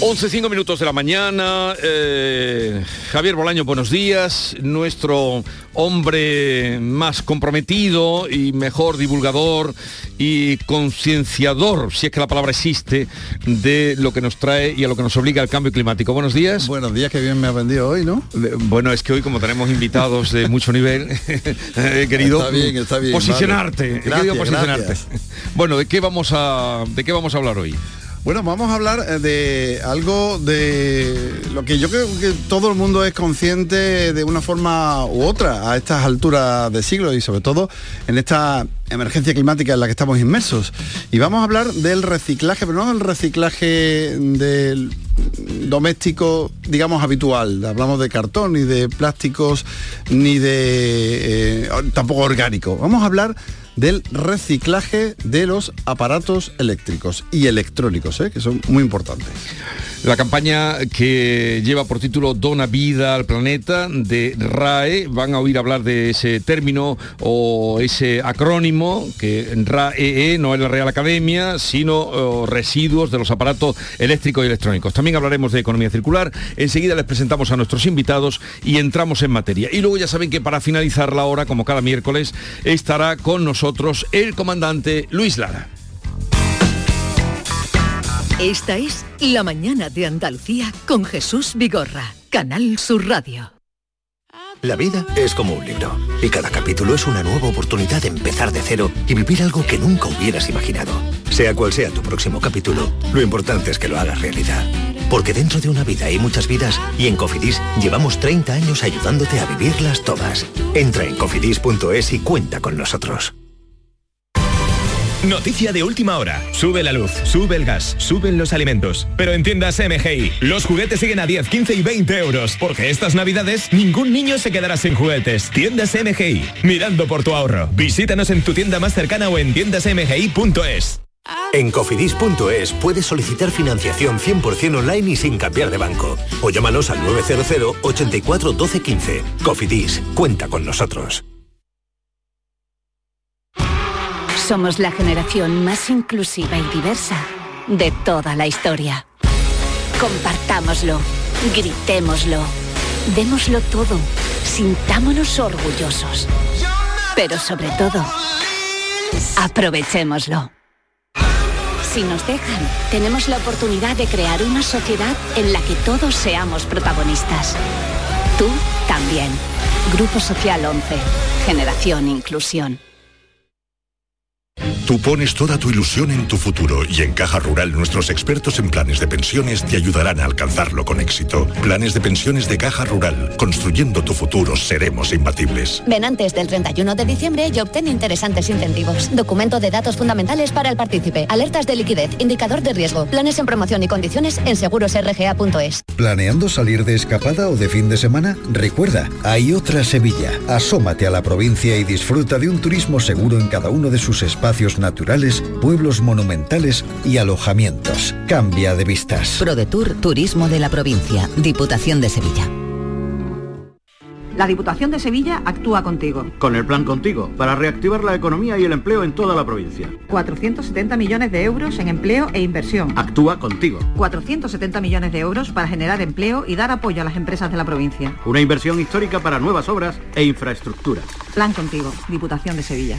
11, 5 minutos de la mañana. eh, Javier Bolaño, buenos días. Nuestro hombre más comprometido y mejor divulgador y concienciador, si es que la palabra existe, de lo que nos trae y a lo que nos obliga el cambio climático. Buenos días. Buenos días, que bien me ha vendido hoy, ¿no? Bueno, es que hoy como tenemos invitados de mucho nivel, he querido Está bien, está bien, posicionarte. vale. Gracias, posicionarte. gracias. Bueno, ¿de qué vamos a de qué vamos a hablar hoy? Bueno, vamos a hablar eh, de algo de lo que yo creo que todo el mundo es consciente de una forma u otra a estas alturas de siglo y sobre todo en esta emergencia climática en la que estamos inmersos. Y vamos a hablar del reciclaje, pero no del reciclaje del doméstico, digamos, habitual. Hablamos de cartón, ni de plásticos, ni de... eh, tampoco orgánico. Vamos a hablar del reciclaje de los aparatos eléctricos y electrónicos, ¿eh? que son muy importantes. La campaña que lleva por título Dona vida al planeta de RAE, van a oír hablar de ese término o ese acrónimo que en RAEE no es la Real Academia, sino oh, residuos de los aparatos eléctricos y electrónicos. También hablaremos de economía circular, enseguida les presentamos a nuestros invitados y entramos en materia. Y luego ya saben que para finalizar la hora, como cada miércoles, estará con nosotros el comandante Luis Lara. Esta es La Mañana de Andalucía con Jesús Vigorra, Canal Sur Radio. La vida es como un libro y cada capítulo es una nueva oportunidad de empezar de cero y vivir algo que nunca hubieras imaginado. Sea cual sea tu próximo capítulo, lo importante es que lo hagas realidad. Porque dentro de una vida hay muchas vidas y en Cofidis llevamos 30 años ayudándote a vivirlas todas. Entra en cofidis.es y cuenta con nosotros. Noticia de última hora. Sube la luz, sube el gas, suben los alimentos. Pero en tiendas MGI, los juguetes siguen a 10, 15 y 20 euros. Porque estas navidades ningún niño se quedará sin juguetes. Tiendas MGI, mirando por tu ahorro. Visítanos en tu tienda más cercana o en tiendasmgi.es. En cofidis.es puedes solicitar financiación 100% online y sin cambiar de banco. O llámanos al 900 84 12 15. Cofidis, cuenta con nosotros. Somos la generación más inclusiva y diversa de toda la historia. Compartámoslo, gritémoslo, démoslo todo, sintámonos orgullosos. Pero sobre todo, aprovechémoslo. Si nos dejan, tenemos la oportunidad de crear una sociedad en la que todos seamos protagonistas. Tú también. Grupo Social 11. Generación Inclusión. Tú pones toda tu ilusión en tu futuro y en Caja Rural nuestros expertos en planes de pensiones te ayudarán a alcanzarlo con éxito. Planes de pensiones de Caja Rural. Construyendo tu futuro seremos imbatibles. Ven antes del 31 de diciembre y obtén interesantes incentivos. Documento de datos fundamentales para el partícipe. Alertas de liquidez. Indicador de riesgo. Planes en promoción y condiciones en segurosrga.es. ¿Planeando salir de escapada o de fin de semana? Recuerda, hay otra Sevilla. Asómate a la provincia y disfruta de un turismo seguro en cada uno de sus espacios naturales, pueblos monumentales y alojamientos. Cambia de vistas. ProDetour Turismo de la Provincia, Diputación de Sevilla. La Diputación de Sevilla actúa contigo. Con el plan Contigo, para reactivar la economía y el empleo en toda la provincia. 470 millones de euros en empleo e inversión. Actúa contigo. 470 millones de euros para generar empleo y dar apoyo a las empresas de la provincia. Una inversión histórica para nuevas obras e infraestructura. Plan Contigo, Diputación de Sevilla.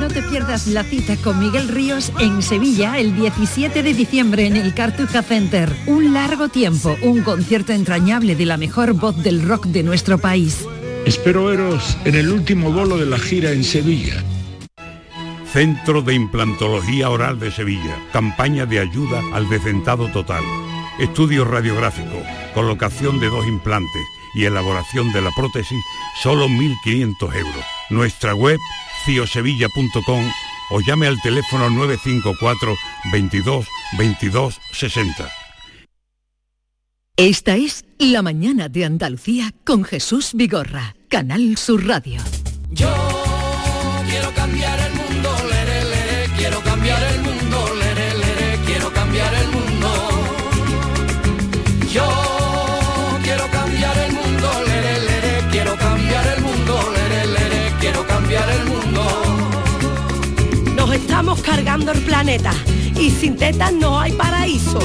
No te pierdas la cita con Miguel Ríos en Sevilla el 17 de diciembre en el Cartuja Center. Un largo tiempo, un concierto entrañable de la mejor voz del rock de nuestro país. Espero veros en el último bolo de la gira en Sevilla. Centro de Implantología Oral de Sevilla. Campaña de ayuda al decentado total. Estudio radiográfico, colocación de dos implantes y elaboración de la prótesis, solo 1.500 euros. Nuestra web, ciosevilla.com o llame al teléfono 954 22 22 60. Esta es La Mañana de Andalucía con Jesús Vigorra, Canal Sur Radio. Yo quiero cambiar estamos cargando el planeta y sin tetas no hay paraíso,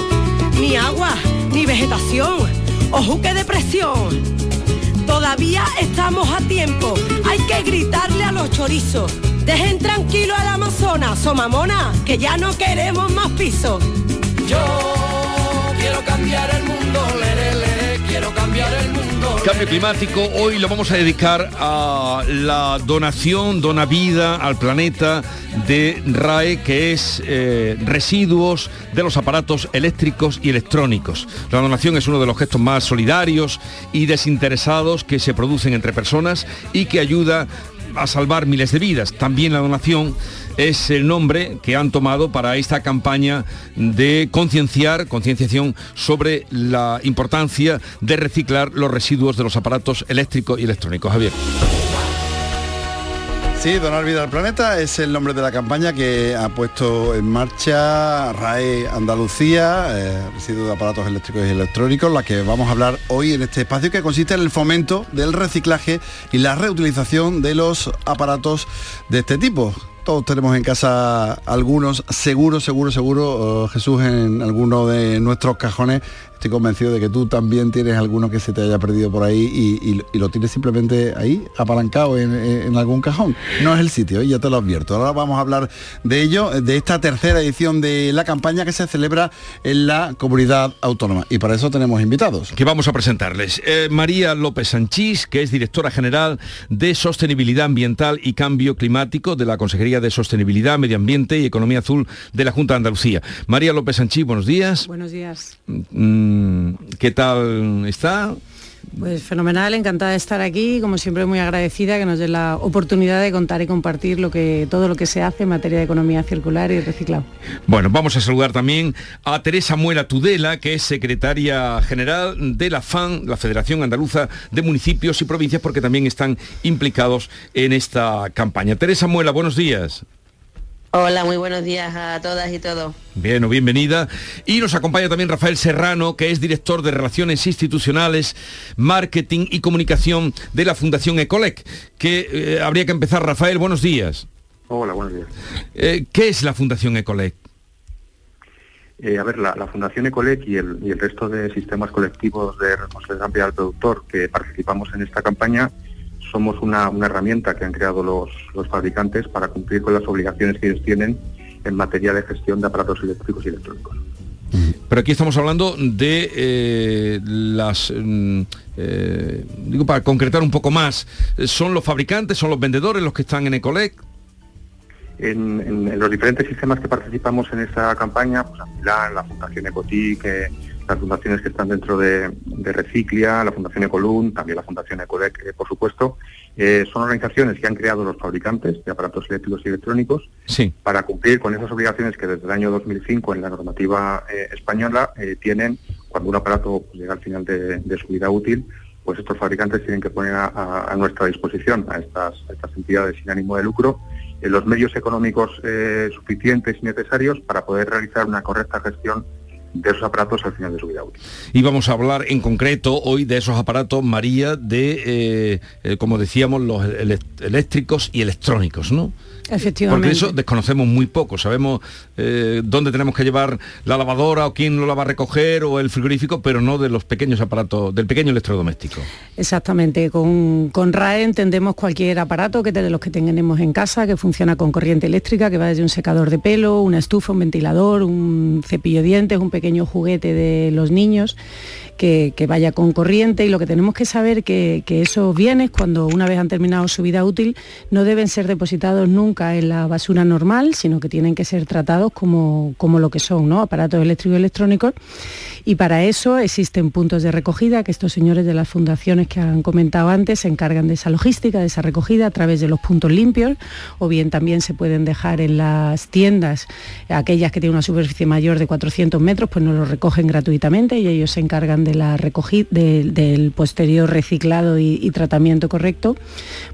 ni agua, ni vegetación, ojo que depresión. Todavía estamos a tiempo, hay que gritarle a los chorizos. Dejen tranquilo al Amazonas, somamona, que ya no queremos más pisos. Yo quiero cambiar el mundo, lere, lere, quiero cambiar el mundo. Cambio climático, hoy lo vamos a dedicar a la donación, dona vida al planeta de RAE, que es eh, residuos de los aparatos eléctricos y electrónicos. La donación es uno de los gestos más solidarios y desinteresados que se producen entre personas y que ayuda a salvar miles de vidas. También la donación es el nombre que han tomado para esta campaña de concienciar, concienciación sobre la importancia de reciclar los residuos de los aparatos eléctricos y electrónicos. Javier. Sí, Donar Vida al Planeta es el nombre de la campaña que ha puesto en marcha RAE Andalucía, eh, residuos de aparatos eléctricos y electrónicos, la que vamos a hablar hoy en este espacio que consiste en el fomento del reciclaje y la reutilización de los aparatos de este tipo. Todos tenemos en casa algunos, seguro, seguro, seguro, oh, Jesús, en alguno de nuestros cajones. Estoy convencido de que tú también tienes alguno que se te haya perdido por ahí y, lo tienes simplemente ahí, apalancado en, en algún cajón. No es el sitio, ¿eh? ya te lo advierto. Ahora vamos a hablar de ello, de esta tercera edición de la campaña que se celebra en la comunidad autónoma. Y para eso tenemos invitados. que vamos a presentarles. Eh, María López Sanchís, que es directora general de Sostenibilidad Ambiental y Cambio Climático de la Consejería de Sostenibilidad, Medio Ambiente y Economía Azul de la Junta de Andalucía. María López Sanchís, buenos días. Buenos días. Mm, ¿Qué tal está? Pues fenomenal, encantada de estar aquí, como siempre muy agradecida que nos dé la oportunidad de contar y compartir lo que, todo lo que se hace en materia de economía circular y reciclado. Bueno, vamos a saludar también a Teresa Muela Tudela, que es secretaria general de la FAN, la Federación Andaluza de Municipios y Provincias, porque también están implicados en esta campaña. Teresa Muela, buenos días. Hola, muy buenos días a todas y todos. Bien o bienvenida. Y nos acompaña también Rafael Serrano, que es director de Relaciones Institucionales, Marketing y Comunicación de la Fundación Ecolec. Que eh, habría que empezar, Rafael, buenos días. Hola, buenos días. Eh, ¿Qué es la Fundación Ecolec? Eh, a ver, la, la Fundación Ecolec y el, y el resto de sistemas colectivos de responsabilidad ambiental del productor que participamos en esta campaña somos una, una herramienta que han creado los, los fabricantes para cumplir con las obligaciones que ellos tienen en materia de gestión de aparatos eléctricos y electrónicos. Pero aquí estamos hablando de eh, las... mm, eh, digo, para concretar un poco más, ¿son los fabricantes, son los vendedores los que están en Ecolec? En, en- en los diferentes sistemas que participamos en esta campaña, pues Amilán, la Fundación Ecotic, eh, las fundaciones que están dentro de, de Reciclia, la Fundación Ecolun, también la Fundación Ecolec, eh, por supuesto, eh, son organizaciones que han creado los fabricantes de aparatos eléctricos y electrónicos Sí. para cumplir con esas obligaciones que desde el año 2005 en la normativa eh, española eh, tienen cuando un aparato pues, llega al final de, de su vida útil, pues estos fabricantes tienen que poner a, nuestra disposición, a estas, a estas entidades sin ánimo de lucro, los medios económicos eh, suficientes y necesarios para poder realizar una correcta gestión de esos aparatos al final de su vida útil. Y vamos a hablar en concreto hoy de esos aparatos, María, de, eh, eh, como decíamos, los eléctricos y electrónicos, ¿no? Efectivamente. Porque eso desconocemos muy poco. Sabemos eh, dónde tenemos que llevar la lavadora o quién lo la va a recoger o el frigorífico, pero no de los pequeños aparatos, del pequeño electrodoméstico. Exactamente, con, con RAE entendemos cualquier aparato que de los que tenemos en casa, que funciona con corriente eléctrica, que va desde un secador de pelo, una estufa, un ventilador, un cepillo de dientes, un pequeño juguete de los niños que, vaya con corriente y lo que tenemos que saber que, que esos bienes, cuando una vez han terminado su vida útil, no deben ser depositados nunca en la basura normal, sino que tienen que ser tratados como, como lo que son, ¿no? aparatos eléctricos y electrónicos. Y para eso existen puntos de recogida, que estos señores de las fundaciones que han comentado antes se encargan de esa logística, de esa recogida a través de los puntos limpios, o bien también se pueden dejar en las tiendas, aquellas que tienen una superficie mayor de 400 metros, pues nos lo recogen gratuitamente y ellos se encargan de la recogida, del posterior reciclado y, tratamiento correcto,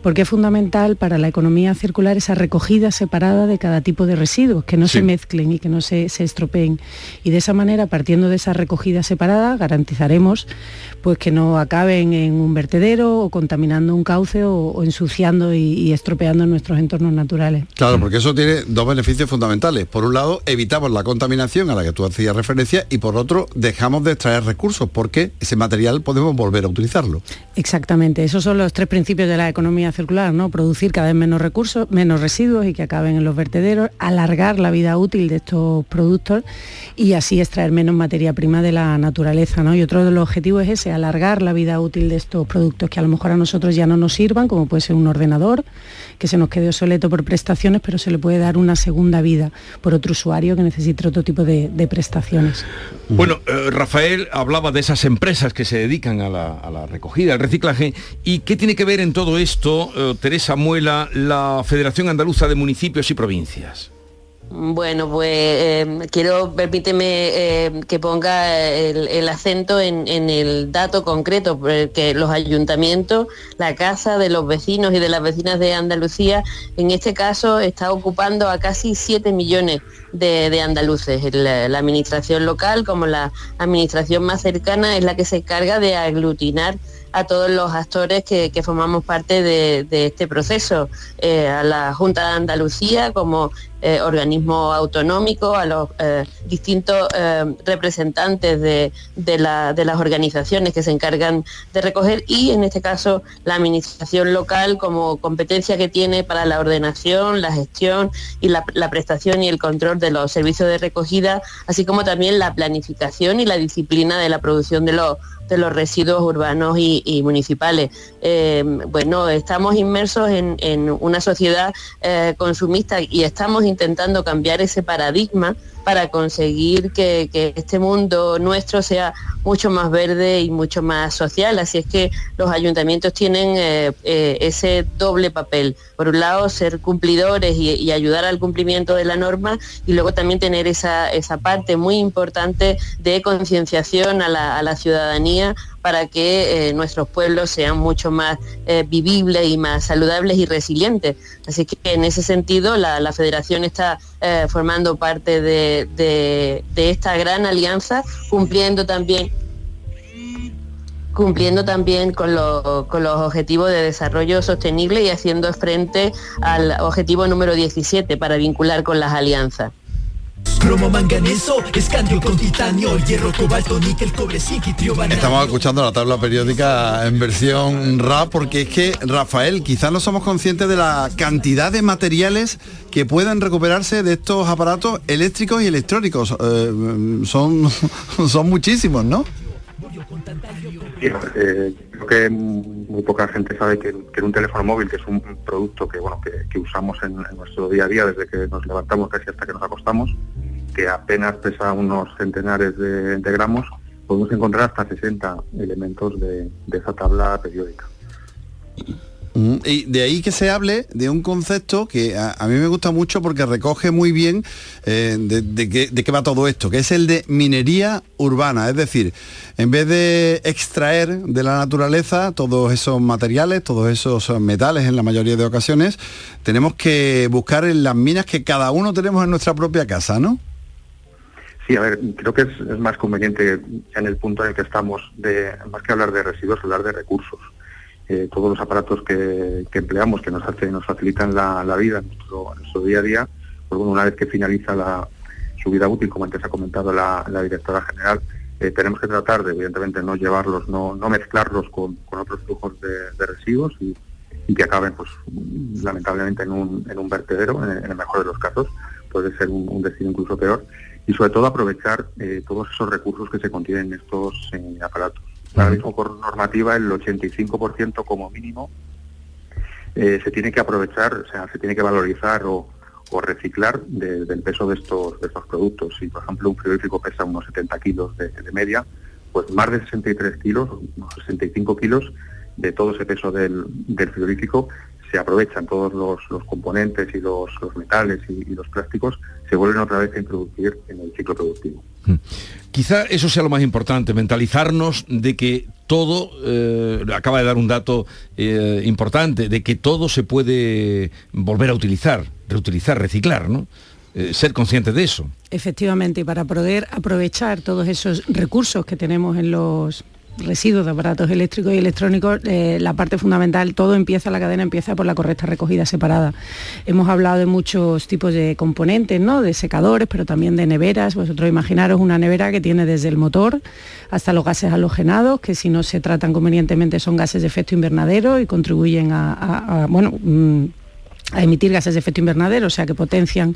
porque es fundamental para la economía circular esa recogida separada de cada tipo de residuos, que no se mezclen y que no se, estropeen. Y de esa manera, partiendo de esa recogida separada, garantizaremos pues que no acaben en un vertedero o contaminando un cauce o, ensuciando y, estropeando nuestros entornos naturales. Claro, porque eso tiene dos beneficios fundamentales. Por un lado, evitamos la contaminación a la que tú hacías referencia y por otro, dejamos de extraer recursos porque ese material podemos volver a utilizarlo. Exactamente, esos son los tres principios de la economía circular, ¿no? Producir cada vez menos recursos, menos residuos y que acaben en los vertederos, alargar la vida útil de estos productos y así extraer menos materia prima de la naturaleza, ¿no? Y otro de los objetivos es ese, alargar la vida útil de estos productos que a lo mejor a nosotros ya no nos sirvan, como puede ser un ordenador, que se nos quede obsoleto por prestaciones, pero se le puede dar una segunda vida por otro usuario que necesite otro tipo de, prestaciones. Bueno, eh, Rafael hablaba de esas empresas que se dedican a la, recogida, al reciclaje, y qué tiene que ver en todo esto, eh, Teresa Muela, la Federación Andaluza de Municipios y Provincias. Bueno, pues eh, quiero, permíteme eh, que ponga el, acento en, el dato concreto, que los ayuntamientos, la casa de los vecinos y de las vecinas de Andalucía, en este caso está ocupando a casi 7 millones de, andaluces. La, administración local, como la administración más cercana, es la que se encarga de aglutinar a todos los actores que, formamos parte de, este proceso, eh, a la Junta de Andalucía como eh, organismo autonómico, a los eh, distintos representantes de, las organizaciones que se encargan de recoger y en este caso la administración local como competencia que tiene para la ordenación, la gestión y la, la prestación y el control de los servicios de recogida, así como también la planificación y la disciplina de la producción de los de los residuos urbanos y, municipales. Eh, bueno, estamos inmersos en, una sociedad eh, consumista y estamos intentando cambiar ese paradigma para conseguir que, este mundo nuestro sea mucho más verde y mucho más social. Así es que los ayuntamientos tienen eh, eh, ese doble papel. Por un lado, ser cumplidores y, ayudar al cumplimiento de la norma y luego también tener esa, parte muy importante de concienciación a la, ciudadanía para que eh, nuestros pueblos sean mucho más vivibles y más saludables y resilientes. Así que en ese sentido la federación está eh, formando parte de, esta gran alianza, cumpliendo también cumpliendo también con, los objetivos de desarrollo sostenible y haciendo frente al objetivo número 17 para vincular con las alianzas. Cromo manganeso, escandio con titanio, hierro, cobalto, níquel, cobre, Estamos escuchando la tabla periódica en versión rap porque es que, Rafael, quizás no somos conscientes de la cantidad de materiales que puedan recuperarse de estos aparatos eléctricos y electrónicos. Eh, son, son muchísimos, ¿no? Eh, creo que muy poca gente sabe que, un teléfono móvil, que es un producto que bueno que, usamos en, nuestro día a día desde que nos levantamos casi hasta que nos acostamos, que apenas pesa unos centenares de, gramos, podemos encontrar hasta 60 elementos de esa tabla periódica. Y de ahí que se hable de un concepto que a, mí me gusta mucho porque recoge muy bien eh, de, qué, va todo esto, que es el de minería urbana. Es decir, en vez de extraer de la naturaleza todos esos materiales, todos esos metales en la mayoría de ocasiones, tenemos que buscar en las minas que cada uno tenemos en nuestra propia casa, ¿no? Sí, a ver, creo que es, más conveniente en el punto en el que estamos, de más que hablar de residuos, hablar de recursos todos los aparatos que, empleamos, que nos hacen, nos facilitan la, vida en nuestro, día a día, pues bueno, una vez que finaliza la, su vida útil, como antes ha comentado la, directora general, eh, tenemos que tratar de, evidentemente, no llevarlos, no, no mezclarlos con, otros flujos de, residuos y, que acaben, pues, lamentablemente, en un, en un vertedero, en, el mejor de los casos, puede ser un, destino incluso peor. y sobre todo aprovechar eh, todos esos recursos que se contienen en estos eh, aparatos. Ahora mismo por normativa el 85% como mínimo eh, se tiene que aprovechar, o sea, se tiene que valorizar o, o reciclar de- del peso de estos, de estos productos. Si, por ejemplo, un frigorífico pesa unos 70 kilos de, de media, pues más de 63 kilos, unos 65 kilos de todo ese peso del, del frigorífico se aprovechan todos los, los componentes y los, los metales y, y los plásticos, se vuelven otra vez a introducir en el ciclo productivo. Quizá eso sea lo más importante, mentalizarnos de que todo, eh, acaba de dar un dato eh, importante, de que todo se puede volver a utilizar, reutilizar, reciclar, ¿no? Eh, ser conscientes de eso. Efectivamente, y para poder aprovechar todos esos recursos que tenemos en los residuos de aparatos eléctricos y electrónicos, eh, la parte fundamental, todo empieza, la cadena empieza por la correcta recogida separada. Hemos hablado de muchos tipos de componentes, ¿no? De secadores, pero también de neveras. Vosotros imaginaros una nevera que tiene desde el motor hasta los gases halogenados, que si no se tratan convenientemente son gases de efecto invernadero y contribuyen a, a- bueno, mm, a emitir gases de efecto invernadero, o sea que potencian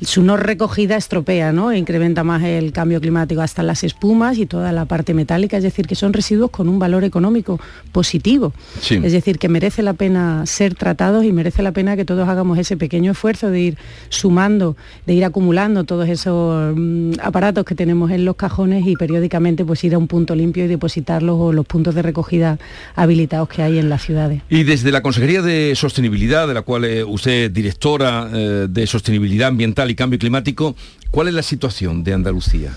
su no recogida estropea, ¿no? E incrementa más el cambio climático hasta las espumas y toda la parte metálica, es decir, que son residuos con un valor económico positivo. Sí. Es decir, que merece la pena ser tratados y merece la pena que todos hagamos ese pequeño esfuerzo de ir sumando, de ir acumulando todos esos mm, aparatos que tenemos en los cajones y periódicamente pues ir a un punto limpio y depositarlos o los puntos de recogida habilitados que hay en las ciudades. Y desde la Consejería de Sostenibilidad, de la cual eh, usted directora eh, de Sostenibilidad Ambiental y Cambio Climático, ¿cuál es la situación de Andalucía?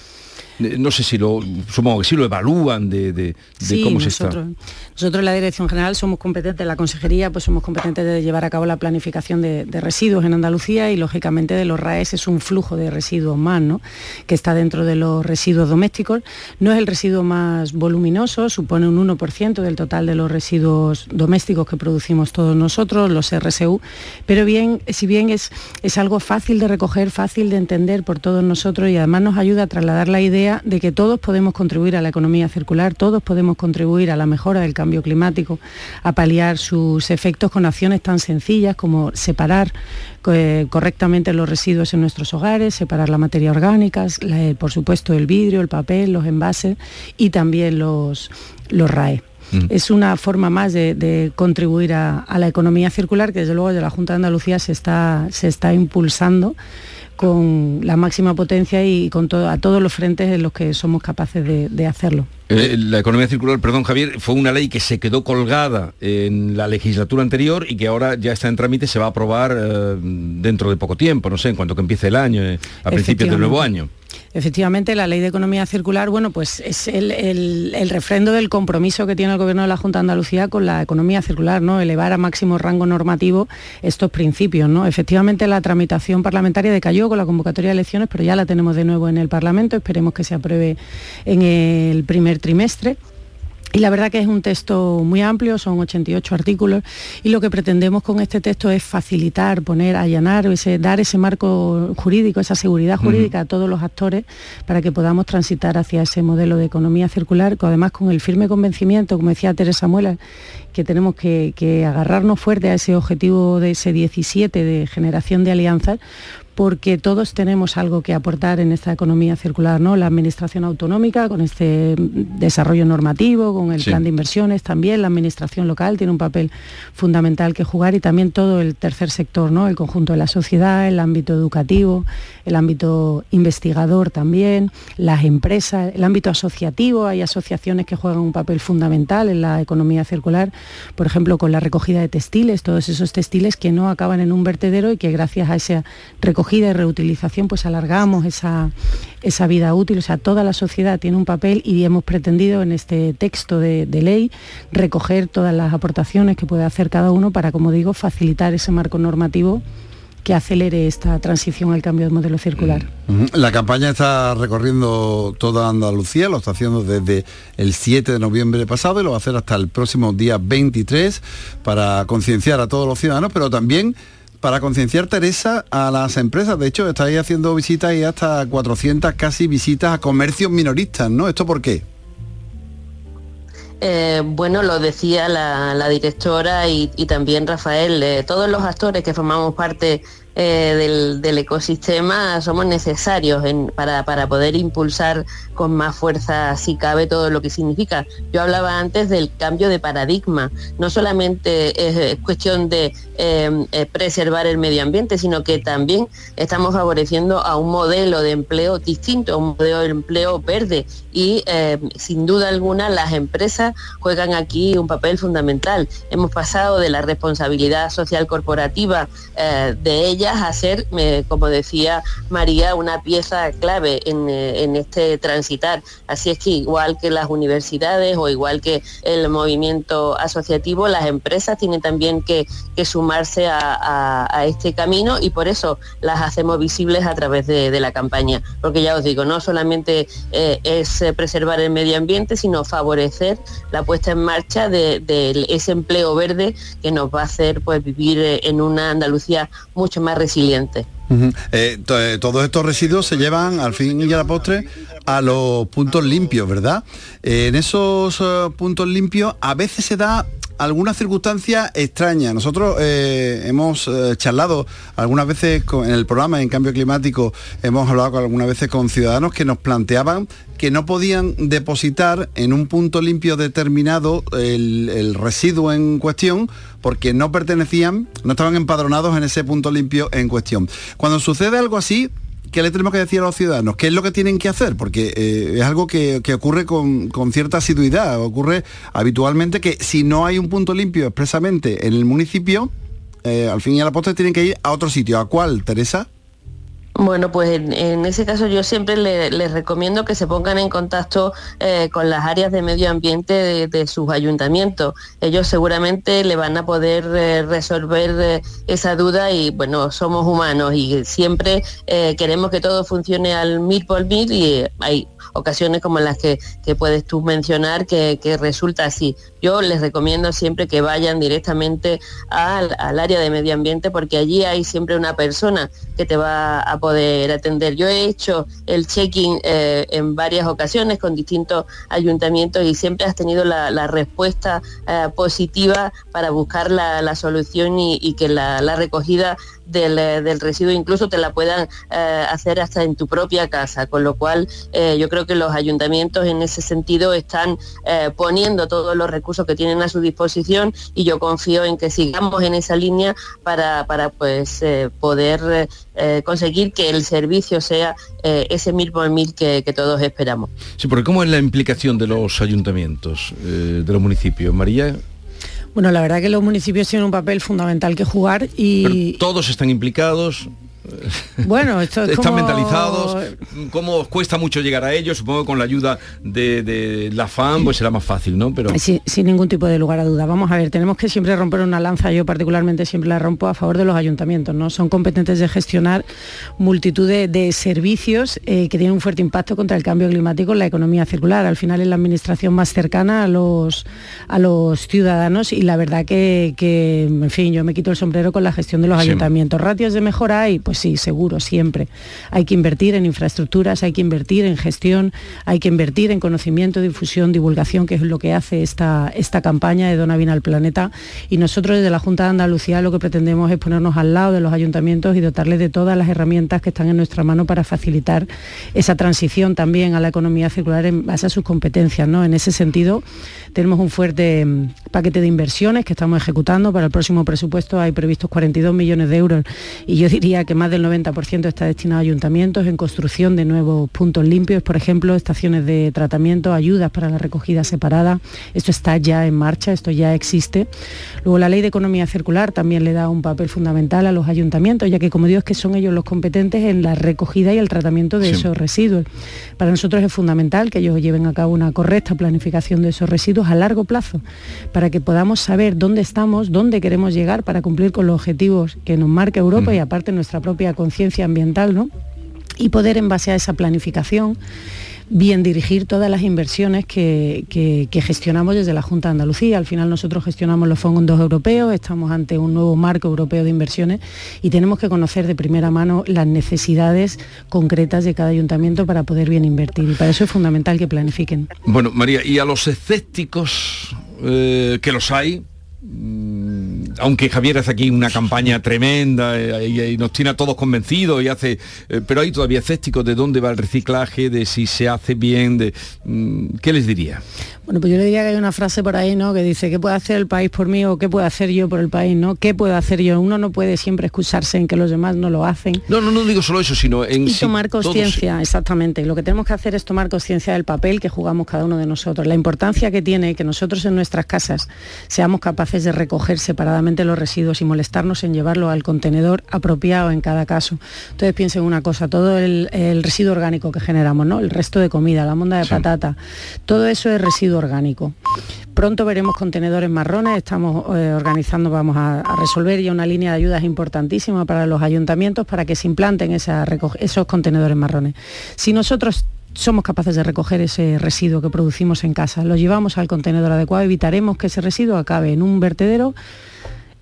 No sé si lo, supongo que sí lo evalúan de, de- de Sí, cómo se está. nosotros en la Dirección General somos competentes, la Consejería pues somos competentes de llevar a cabo la planificación de, de residuos en Andalucía y lógicamente de los RAES es un flujo de residuos más, ¿no? que está dentro de los residuos domésticos. No es el residuo más voluminoso, supone un 1% del total de los residuos domésticos que producimos todos nosotros, los RSU, pero bien, si bien es, es algo fácil de recoger, fácil de entender por todos nosotros y además nos ayuda a trasladar la idea de que todos podemos contribuir a la economía circular, todos podemos contribuir a la mejora del cambio climático, a paliar sus efectos con acciones tan sencillas como separar eh, correctamente los residuos en nuestros hogares, separar la materia orgánica, eh, por supuesto el vidrio, el papel, los envases y también los, los RAE. Es una forma más de, de contribuir a, a la economía circular que desde luego de la Junta de Andalucía se está, se está impulsando con la máxima potencia y con todo, a todos los frentes en los que somos capaces de, de hacerlo. Eh, la economía circular, perdón Javier, fue una ley que se quedó colgada en la legislatura anterior y que ahora ya está en trámite, se va a aprobar eh, dentro de poco tiempo, no sé, en cuanto que empiece el año, eh, a principios del nuevo año. Efectivamente, la ley de economía circular, bueno, pues es el, refrendo del compromiso que tiene el Gobierno de la Junta de Andalucía con la economía circular, ¿no? Elevar a máximo rango normativo estos principios, ¿no? Efectivamente, la tramitación parlamentaria decayó con la convocatoria de elecciones, pero ya la tenemos de nuevo en el Parlamento. Esperemos que se apruebe en el primer trimestre. Y la verdad que es un texto muy amplio, son 88 artículos, y lo que pretendemos con este texto es facilitar, poner, allanar, ese, dar ese marco jurídico, esa seguridad jurídica a todos los actores para que podamos transitar hacia ese modelo de economía circular, que además con el firme convencimiento, como decía Teresa Muela, que tenemos que, que agarrarnos fuerte a ese objetivo de ese 17 de generación de alianzas, porque todos tenemos algo que aportar en esta economía circular, ¿no? La administración autonómica con este desarrollo normativo, con el Sí. plan de inversiones también, la administración local tiene un papel fundamental que jugar y también todo el tercer sector, ¿no? El conjunto de la sociedad, el ámbito educativo, el ámbito investigador también, las empresas, el ámbito asociativo, hay asociaciones que juegan un papel fundamental en la economía circular, por ejemplo, con la recogida de textiles, todos esos textiles que no acaban en un vertedero y que gracias a esa recogida y reutilización pues alargamos esa, esa vida útil, o sea, toda la sociedad tiene un papel y hemos pretendido en este texto de, de ley recoger todas las aportaciones que puede hacer cada uno para, como digo, facilitar ese marco normativo que acelere esta transición al cambio del modelo circular. La campaña está recorriendo toda Andalucía, lo está haciendo desde el 7 de noviembre pasado y lo va a hacer hasta el próximo día 23 para concienciar a todos los ciudadanos, pero también para concienciar, Teresa, a las empresas. De hecho, estáis haciendo visitas y hasta 400 casi visitas a comercios minoristas, ¿no? ¿Esto por qué? Eh, bueno, lo decía la, directora y, y también Rafael, eh, todos los actores que formamos parte eh, del, del, ecosistema somos necesarios para, para, poder impulsar con más fuerza, si cabe, todo lo que significa. Yo hablaba antes del cambio de paradigma. No solamente es cuestión de eh, eh, preservar el medio ambiente, sino que también estamos favoreciendo a un modelo de empleo distinto, a un modelo de empleo verde. Y eh, sin duda alguna las empresas juegan aquí un papel fundamental. Hemos pasado de la responsabilidad social corporativa eh, de ellas a ser, como decía María, una pieza clave en, eh, en este transitar. Así es que igual que las universidades o igual que el movimiento asociativo, las empresas tienen también que, que sumarse a, a, este camino y por eso las hacemos visibles a través de, la campaña. Porque ya os digo, no solamente eh, es preservar el medio ambiente, sino favorecer la puesta en marcha de, de, ese empleo verde que nos va a hacer pues, vivir en una Andalucía mucho más resiliente. -huh. eh, eh, todos estos residuos se llevan al fin y a la postre a los puntos limpios, ¿verdad? Eh, en esos puntos limpios a veces se da alguna circunstancia extraña. Nosotros eh, hemos eh, charlado algunas veces en el programa en cambio climático, hemos hablado con, algunas veces con ciudadanos que nos planteaban que no podían depositar en un punto limpio determinado el residuo en cuestión porque no pertenecían, no estaban empadronados en ese punto limpio en cuestión. Cuando sucede algo así, ¿qué le tenemos que decir a los ciudadanos? ¿Qué es lo que tienen que hacer? Porque eh, es algo que, que ocurre con, con, cierta asiduidad, ocurre habitualmente que si no hay un punto limpio expresamente en el municipio, eh, al fin y al postre tienen que ir a otro sitio. ¿A cuál, Teresa? Bueno, pues en, ese caso yo siempre les le recomiendo que se pongan en contacto eh, con las áreas de medio ambiente de, sus ayuntamientos. Ellos seguramente le van a poder eh, resolver eh, esa duda y bueno, somos humanos y siempre queremos que todo funcione al mil por mil y hay ocasiones como las que, que puedes tú mencionar que, que, resulta así. Yo les recomiendo siempre que vayan directamente al, al, área de medio ambiente porque allí hay siempre una persona que te va a poder atender. Yo he hecho el check-in eh, en varias ocasiones con distintos ayuntamientos y siempre has tenido la, respuesta eh, positiva para buscar la, la solución y, que la, recogida del, del, residuo incluso te la puedan eh, hacer hasta en tu propia casa, con lo cual eh, yo creo que los ayuntamientos en ese sentido están eh, poniendo todos los recursos que tienen a su disposición y yo confío en que sigamos en esa línea para, para pues eh, poder eh, conseguir que el servicio sea ese mil por mil que, que, todos esperamos. Sí, porque ¿cómo es la implicación de los ayuntamientos, de los municipios? María. Bueno, la verdad que los municipios tienen un papel fundamental que jugar y... Pero todos están implicados. Bueno, esto es Están como... mentalizados, ¿cómo os cuesta mucho llegar a ellos? Supongo que con la ayuda de, de la FAM pues será más fácil, ¿no? Pero... Sí, sin ningún tipo de lugar a duda. Vamos a ver, tenemos que siempre romper una lanza, yo particularmente siempre la rompo a favor de los ayuntamientos, ¿no? Son competentes de gestionar multitud de, de servicios eh, que tienen un fuerte impacto contra el cambio climático en la economía circular. Al final es la administración más cercana a los, a los ciudadanos y la verdad que, que, en fin, yo me quito el sombrero con la gestión de los sí. ayuntamientos. Ratios de mejora hay, pues sí, seguro, siempre. Hay que invertir en infraestructuras, hay que invertir en gestión, hay que invertir en conocimiento, difusión, divulgación, que es lo que hace esta, esta campaña de Dona Vina al Planeta. Y nosotros desde la Junta de Andalucía lo que pretendemos es ponernos al lado de los ayuntamientos y dotarles de todas las herramientas que están en nuestra mano para facilitar esa transición también a la economía circular en base a sus competencias. ¿no? En ese sentido, tenemos un fuerte mm, paquete de inversiones que estamos ejecutando. Para el próximo presupuesto hay previstos 42 millones de euros y yo diría que más del 90% está destinado a ayuntamientos en construcción de nuevos puntos limpios, por ejemplo, estaciones de tratamiento, ayudas para la recogida separada. Esto está ya en marcha, esto ya existe. Luego la ley de economía circular también le da un papel fundamental a los ayuntamientos, ya que como digo es que son ellos los competentes en la recogida y el tratamiento de sí. esos residuos. Para nosotros es fundamental que ellos lleven a cabo una correcta planificación de esos residuos a largo plazo, para que podamos saber dónde estamos, dónde queremos llegar para cumplir con los objetivos que nos marca Europa mm. y aparte nuestra propia conciencia ambiental, ¿no? Y poder en base a esa planificación bien dirigir todas las inversiones que, gestionamos desde la Junta de Andalucía. Al final nosotros gestionamos los fondos europeos, estamos ante un nuevo marco europeo de inversiones y tenemos que conocer de primera mano las necesidades concretas de cada ayuntamiento para poder bien invertir y para eso es fundamental que planifiquen. Bueno, María, y a los escépticos, eh, que los hay, mm, aunque Javier hace aquí una campaña tremenda eh, y, y nos tiene a todos convencidos y hace, eh, pero hay todavía escépticos de dónde va el reciclaje, de si se hace bien, de mm, ¿qué les diría? Bueno, pues yo le diría que hay una frase por ahí, ¿no? Que dice, ¿qué puede hacer el país por mí o qué puedo hacer yo por el país, ¿no? ¿Qué puedo hacer yo? Uno no puede siempre excusarse en que los demás no lo hacen. No, no, no digo solo eso, sino en Y tomar conciencia, exactamente. Lo que tenemos que hacer es tomar conciencia del papel que jugamos cada uno de nosotros, la importancia que tiene que nosotros en nuestras casas seamos capaces de recoger separadamente los residuos y molestarnos en llevarlo al contenedor apropiado en cada caso. Entonces piensen una cosa, todo el, el residuo orgánico que generamos, ¿no? El resto de comida, la monda de patata, todo eso es residuo orgánico. Pronto veremos contenedores marrones, estamos eh, organizando, vamos a, a resolver ya una línea de ayudas importantísima para los ayuntamientos para que se implanten esa esos contenedores marrones. Si nosotros somos capaces de recoger ese residuo que producimos en casa, lo llevamos al contenedor adecuado, evitaremos que ese residuo acabe en un vertedero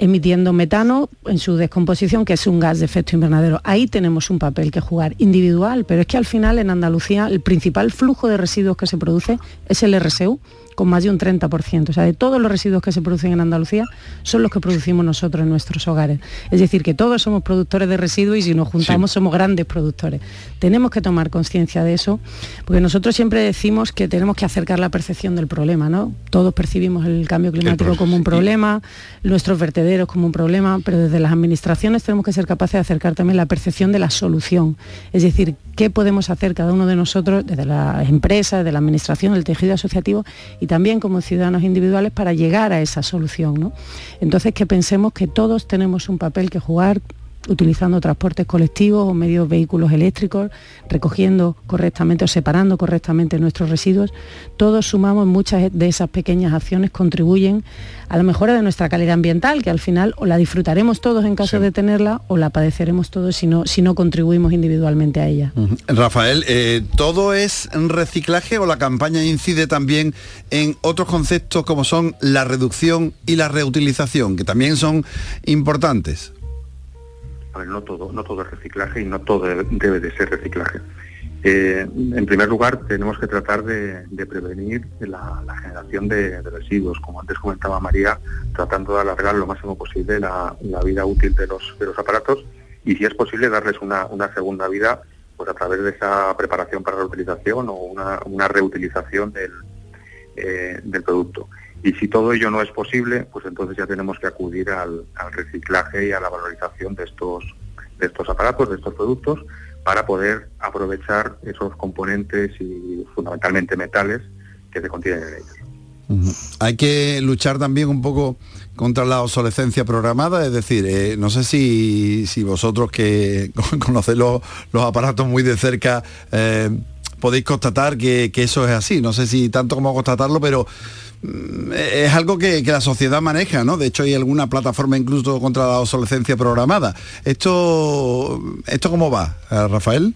emitiendo metano en su descomposición, que es un gas de efecto invernadero. Ahí tenemos un papel que jugar individual, pero es que al final en Andalucía el principal flujo de residuos que se produce es el RSU, con más de un 30%. O sea, de todos los residuos que se producen en Andalucía son los que producimos nosotros en nuestros hogares. Es decir, que todos somos productores de residuos y si nos juntamos somos grandes productores. Tenemos que tomar conciencia de eso, porque nosotros siempre decimos que tenemos que acercar la percepción del problema, ¿no? Todos percibimos el cambio climático como un problema, nuestros vertederos como un problema, pero desde las administraciones tenemos que ser capaces de acercar también la percepción de la solución. Es decir, qué podemos hacer cada uno de nosotros, desde las empresas, desde la administración, el tejido asociativo y también como ciudadanos individuales para llegar a esa solución. ¿no? Entonces que pensemos que todos tenemos un papel que jugar utilizando transportes colectivos o medios vehículos eléctricos, recogiendo correctamente o separando correctamente nuestros residuos, todos sumamos muchas de esas pequeñas acciones, contribuyen a la mejora de nuestra calidad ambiental, que al final o la disfrutaremos todos en caso de tenerla o la padeceremos todos si no, si no contribuimos individualmente a ella. Rafael, eh, ¿todo es reciclaje o la campaña incide también en otros conceptos como son la reducción y la reutilización, que también son importantes? A ver, no todo, no todo es reciclaje y no todo debe de ser reciclaje. Eh, en primer lugar, tenemos que tratar de, prevenir la, generación de, residuos, como antes comentaba María, tratando de alargar lo máximo posible la, vida útil de los, de los aparatos y, si es posible, darles una, una segunda vida pues a través de esa preparación para la utilización o una, una reutilización del, eh, del producto. Y si todo ello no es posible, pues entonces ya tenemos que acudir al, al reciclaje y a la valorización de estos, de estos aparatos, de estos productos, para poder aprovechar esos componentes y fundamentalmente metales que se contienen en ellos. Hay que luchar también un poco contra la obsolescencia programada, es decir, eh, no sé si, si vosotros que conocéis los, los aparatos muy de cerca eh, podéis constatar que, que eso es así, no sé si tanto como constatarlo, pero mm, es algo que, la sociedad maneja, ¿no? De hecho hay alguna plataforma incluso contra la obsolescencia programada. ¿Esto, esto cómo va, eh, Rafael?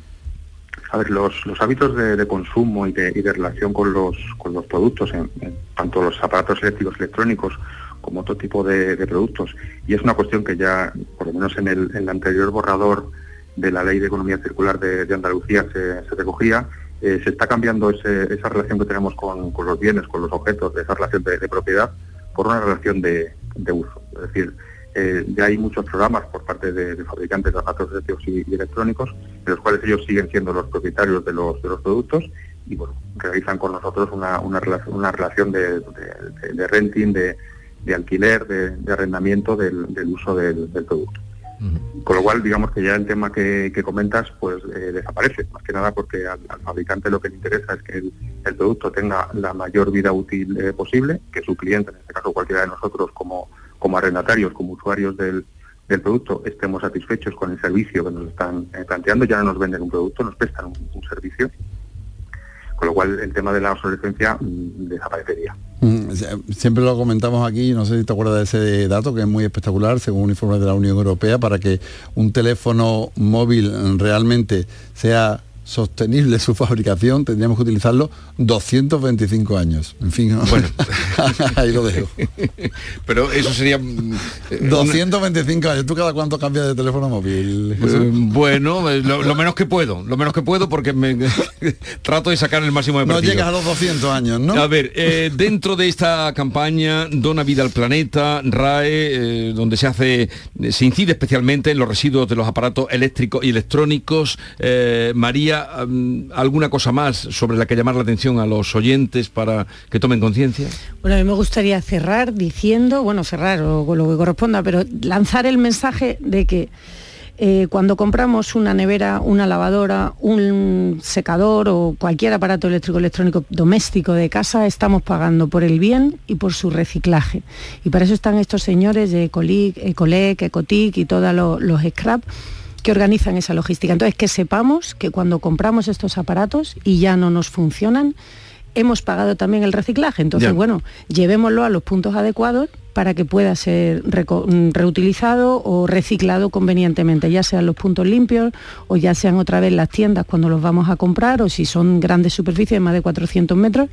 A ver, los, los hábitos de, consumo y de, y de relación con los, con los productos, en, tanto los aparatos eléctricos electrónicos como otro tipo de, productos, y es una cuestión que ya, por lo menos en el, en el anterior borrador de la Ley de Economía Circular de, Andalucía se recogía, eh, se está cambiando esa relación que tenemos con, los bienes, con los objetos, esa relación de, propiedad, por una relación de, uso. Es decir, eh, ya hay muchos programas por parte de, fabricantes de aparatos eléctricos y, y electrónicos, en los cuales ellos siguen siendo los propietarios de los, productos y realizan con nosotros una, relación, de, renting, de, alquiler, de, arrendamiento del, uso del producto. Con lo cual, digamos que ya el tema que, comentas, pues eh, desaparece, más que nada porque al, fabricante lo que le interesa es que el, producto tenga la mayor vida útil eh, posible, que su cliente, en este caso cualquiera de nosotros como, como arrendatarios, como usuarios del, producto, estemos satisfechos con el servicio que nos están eh, planteando, ya no nos venden un producto, nos prestan un servicio, con lo cual el tema de la obsolescencia mm, desaparecería. Mm, Siempre lo comentamos aquí, no sé si te acuerdas de ese dato que es muy espectacular, según un informe de la Unión Europea, para que un teléfono móvil realmente sea sostenible su fabricación, tendríamos que utilizarlo 225 años. En fin, bueno, ahí lo dejo. Pero eso sería... 225 años. ¿Tú cada cuánto cambias de teléfono móvil? Eh, bueno, eh, lo, lo, menos que puedo, lo menos que puedo porque me trato de sacar el máximo de partido. No llegas a los 200 años, ¿no? A ver, eh, dentro de esta campaña Dona Vida al Planeta, RAE, donde se hace, se incide especialmente en los residuos de los aparatos eléctricos y electrónicos, María, ¿alguna cosa más sobre la que llamar la atención a los oyentes para que tomen conciencia? Bueno, a mí me gustaría cerrar diciendo, bueno, cerrar o lo que corresponda, pero lanzar el mensaje de que eh, cuando compramos una nevera, una lavadora, un secador o cualquier aparato eléctrico electrónico doméstico de casa, estamos pagando por el bien y por su reciclaje. Y para eso están estos señores de Ecolic, Ecolec, Ecotic y todos los scrap que organizan esa logística. Entonces, que sepamos que cuando compramos estos aparatos y ya no nos funcionan, hemos pagado también el reciclaje. Entonces, bueno, llevémoslo a los puntos adecuados para que pueda ser mm, reutilizado o reciclado convenientemente, ya sean los puntos limpios o ya sean otra vez las tiendas cuando los vamos a comprar o si son grandes superficies, más de 400 metros,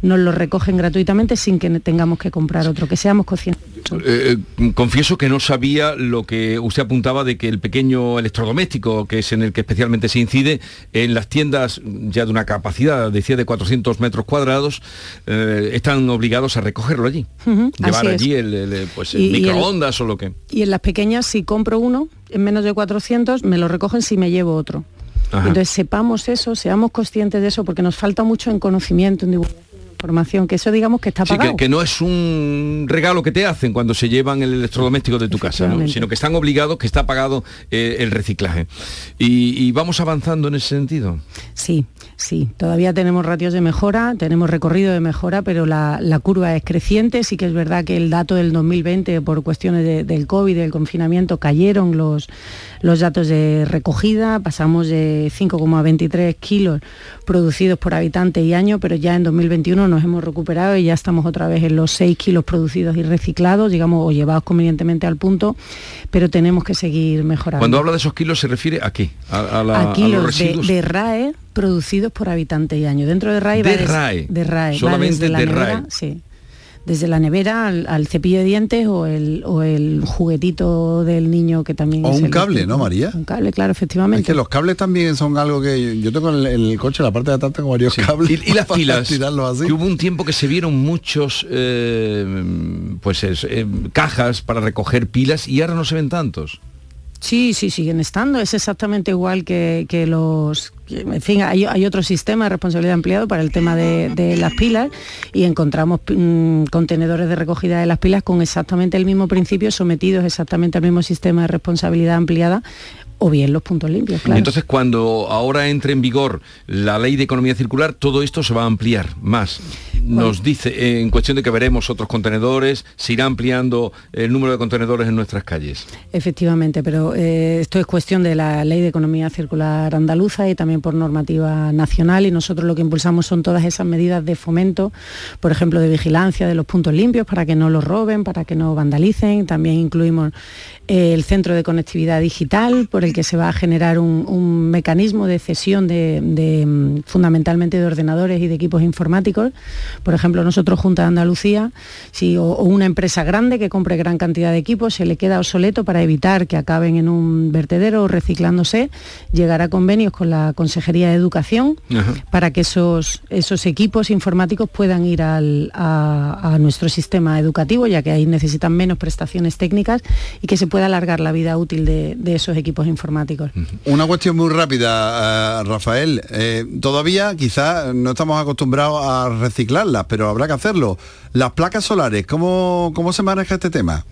nos los recogen gratuitamente sin que tengamos que comprar otro, que seamos conscientes. Eh, eh, confieso que no sabía lo que usted apuntaba de que el pequeño electrodoméstico, que es en el que especialmente se incide, en las tiendas ya de una capacidad, decía, de 400 metros cuadrados, eh, están obligados a recogerlo allí, llevar allí el pues, microondas o lo que... Y en las pequeñas, si compro uno, en menos de 400, me lo recogen si me llevo otro. Entonces sepamos eso, seamos conscientes de eso, porque nos falta mucho en conocimiento, en divulgación información, que eso digamos que está pagado. que, no es un regalo que te hacen cuando se llevan el electrodoméstico de tu casa, sino que están obligados, que está pagado eh, el reciclaje. y, vamos avanzando en ese sentido. Sí, Sí, todavía tenemos ratios de mejora, tenemos recorrido de mejora, pero la, curva es creciente. Sí que es verdad que el dato del 2020, por cuestiones del COVID, del confinamiento, cayeron los, los datos de recogida. Pasamos de 5,23 kilos producidos por habitante y año, pero ya en 2021 nos hemos recuperado y ya estamos otra vez en los 6 kilos producidos y reciclados, digamos, o llevados convenientemente al punto, pero tenemos que seguir mejorando. Cuando habla de esos kilos, ¿se refiere a qué? A, kilos de RAE producidos por habitante y año. Dentro de RAE, de, RAE. de RAE. Solamente de, RAE. Sí. Desde la nevera al, cepillo de dientes o el, o el, juguetito del niño que también o un cable, ¿no, María? Un cable, claro, efectivamente. Es que los cables también son algo que yo tengo en el, coche, la parte de atrás tengo varios cables. Y, las pilas. Que hubo un tiempo que se vieron muchos eh, pues eh, cajas para recoger pilas y ahora no se ven tantos. Sí, sí, siguen estando. Es exactamente igual que, los... En fin, hay, otro sistema de responsabilidad empleado para el tema de, las pilas y encontramos mm, contenedores de recogida de las pilas con exactamente el mismo principio, sometidos exactamente al mismo sistema de responsabilidad ampliada o bien los puntos limpios. Claro. Entonces, cuando ahora entre en vigor la ley de economía circular, todo esto se va a ampliar más. Nos dice, eh, en cuestión de que veremos otros contenedores, se irá ampliando el número de contenedores en nuestras calles. Efectivamente, pero eh, esto es cuestión de la ley de economía circular andaluza y también por normativa nacional y nosotros lo que impulsamos son todas esas medidas de fomento, por ejemplo, de vigilancia de los puntos limpios para que no los roben, para que no vandalicen. También incluimos el centro de conectividad digital, por el que se va a generar un, mecanismo de cesión de, mm, fundamentalmente de ordenadores y de equipos informáticos. Por ejemplo, nosotros Junta de Andalucía, si, o, una empresa grande que compre gran cantidad de equipos, se le queda obsoleto para evitar que acaben en un vertedero o reciclándose, llegar a convenios con la Consejería de Educación para que esos, esos equipos informáticos puedan ir al, a, nuestro sistema educativo, ya que ahí necesitan menos prestaciones técnicas y que se pueda alargar la vida útil de, esos equipos informáticos. Una cuestión muy rápida, eh, Rafael. Eh, todavía quizás no estamos acostumbrados a reciclarlas, pero habrá que hacerlo. Las placas solares, ¿cómo, cómo se maneja este tema?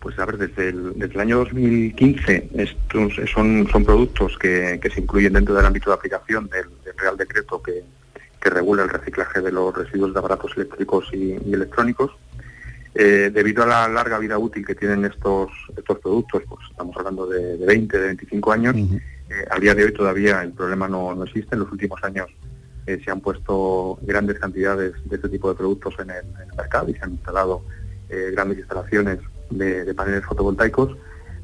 Pues a ver, desde el, año 2015 estos son, son productos que, se incluyen dentro del ámbito de aplicación del, Real Decreto que, regula el reciclaje de los residuos de aparatos eléctricos y electrónicos eh, debido a la larga vida útil que tienen estos, estos productos, pues estamos hablando de, 20, de 25 años, eh, a día de hoy todavía el problema no, existe. En los últimos años eh, se han puesto grandes cantidades de este tipo de productos en el, mercado y se han instalado grandes instalaciones de, paneles fotovoltaicos,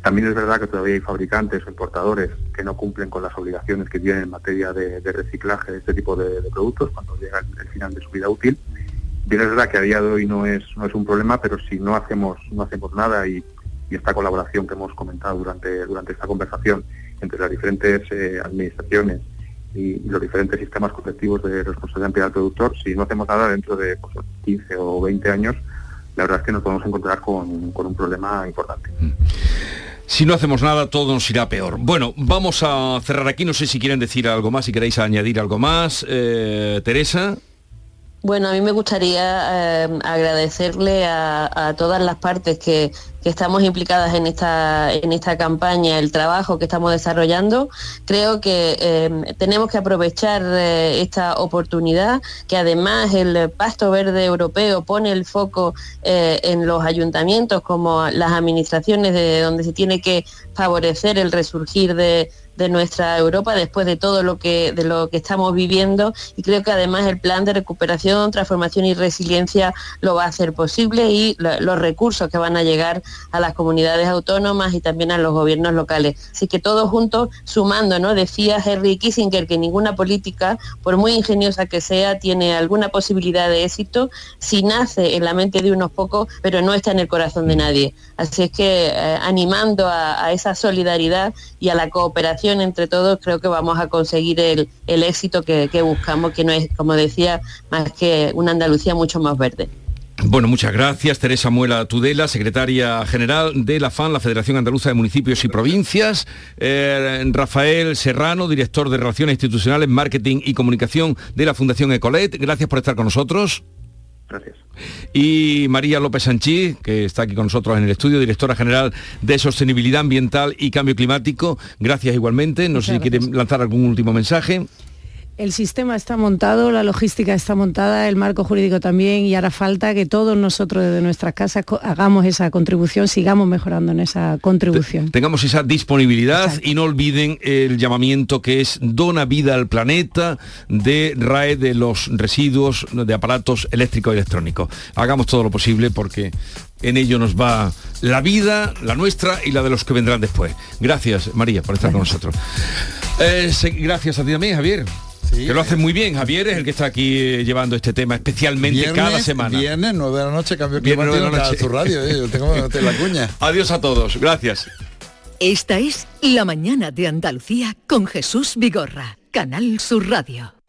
También es verdad que todavía hay fabricantes o importadores que no cumplen con las obligaciones que tienen en materia de, reciclaje de este tipo de, productos cuando llega el, final de su vida útil. Bien es verdad que a día de hoy no es, no es un problema, pero si no hacemos, no hacemos nada y, esta colaboración que hemos comentado durante, durante esta conversación entre las diferentes eh, administraciones y, los diferentes sistemas colectivos de responsabilidad ampliada del productor, si no hacemos nada dentro de 15 pues, o 20 años, la verdad es que nos podemos encontrar con, un problema importante. Mm. Si no hacemos nada, todo nos irá peor. Bueno, vamos a cerrar aquí. No sé si quieren decir algo más, si queréis añadir algo más. Eh, Teresa. Bueno, a mí me gustaría eh, agradecerle a, todas las partes que, estamos implicadas en esta, en esta campaña, el trabajo que estamos desarrollando. Creo que eh, tenemos que aprovechar eh, esta oportunidad, que además el Pasto Verde Europeo pone el foco en los ayuntamientos como las administraciones de donde se tiene que favorecer el resurgir de, de nuestra Europa después de todo lo que, de lo que estamos viviendo y creo que además el plan de recuperación, transformación y resiliencia lo va a hacer posible y los recursos que van a llegar a las comunidades autónomas y también a los gobiernos locales. Así que todos juntos sumando, ¿no? Decía Henry Kissinger que ninguna política, por muy ingeniosa que sea, tiene alguna posibilidad de éxito si nace en la mente de unos pocos, pero no está en el corazón de nadie. Así es que eh, animando a esa solidaridad y a la cooperación entre todos creo que vamos a conseguir el, éxito que, buscamos, que no es, como decía, más que una Andalucía mucho más verde. Bueno, muchas gracias. Teresa Muela Tudela, secretaria general de la FAN, la Federación Andaluza de Municipios y Provincias. Eh, Rafael Serrano, director de Relaciones Institucionales, Marketing y Comunicación de la Fundación Ecolet. Gracias por estar con nosotros. Gracias. Y María López Sanchí, que está aquí con nosotros en el estudio, directora general de Sostenibilidad Ambiental y Cambio Climático. Gracias igualmente. No sé si quiere lanzar algún último mensaje. El sistema está montado, la logística está montada, el marco jurídico también y hará falta que todos nosotros desde nuestras casas hagamos esa contribución, sigamos mejorando en esa contribución. Tengamos esa disponibilidad y no olviden el llamamiento que es Dona Vida al Planeta de RAE de los residuos de aparatos eléctricos y electrónicos. Hagamos todo lo posible porque en ello nos va la vida, la nuestra y la de los que vendrán después. Gracias, María, por estar con nosotros. Eh, gracias a ti también, Javier que lo hace muy bien. Javier es el que está aquí eh, llevando este tema especialmente cada semana. Viernes, 9 de la noche, cambio climático en su radio. Eh, yo tengo la cuña. Adiós a todos. Gracias. Esta es La Mañana de Andalucía con Jesús Vigorra, Canal Sur Radio.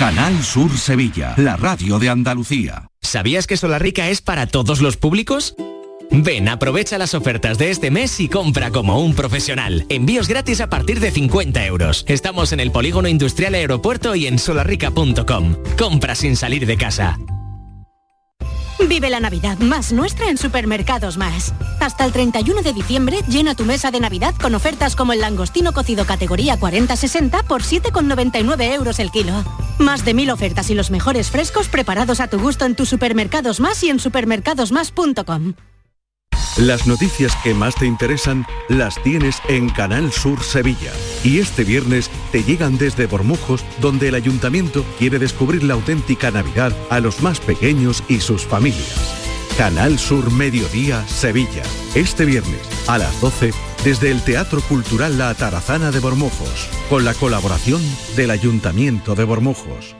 Canal Sur Sevilla, la radio de Andalucía. ¿Sabías que Rica es para todos los públicos? Ven, aprovecha las ofertas de este mes y compra como un profesional. Envíos gratis a partir de 50 euros. Estamos en el Polígono Industrial Aeropuerto y en solarrica.com. Compra sin salir de casa. Vive la Navidad más nuestra en Supermercados Más. Hasta el 31 de diciembre llena tu mesa de Navidad con ofertas como el langostino cocido categoría 40-60 por 7,99 euros el kilo. Más de mil ofertas y los mejores frescos preparados a tu gusto en tus Supermercados Más y en supermercadosmás.com. Las noticias que más te interesan las tienes en Canal Sur Sevilla. Y este viernes te llegan desde Bormujos, donde el ayuntamiento quiere descubrir la auténtica Navidad a los más pequeños y sus familias. Canal Sur Mediodía Sevilla. Este viernes a las 12 desde el Teatro Cultural La Atarazana de Bormujos, con la colaboración del Ayuntamiento de Bormujos.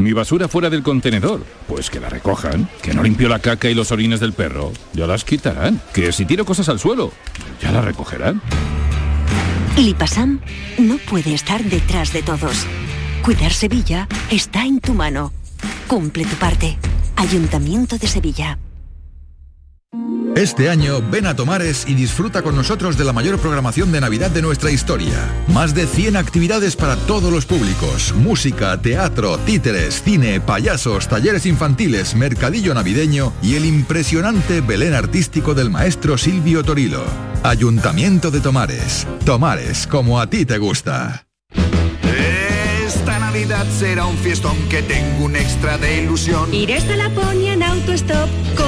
Mi basura fuera del contenedor. Pues que la recojan. Que no limpio la caca y los orines del perro. Ya las quitarán. Que si tiro cosas al suelo. Ya las recogerán. Lipasam no puede estar detrás de todos. Cuidar Sevilla está en tu mano. Cumple tu parte. Ayuntamiento de Sevilla. Este año ven a Tomares y disfruta con nosotros de la mayor programación de Navidad de nuestra historia. Más de 100 actividades para todos los públicos. Música, teatro, títeres, cine, payasos, talleres infantiles, mercadillo navideño y el impresionante Belén artístico del maestro Silvio Torilo. Ayuntamiento de Tomares. Tomares, como a ti te gusta. Esta Navidad será un fiestón que tengo un extra de ilusión. Iré hasta Laponia en autostop con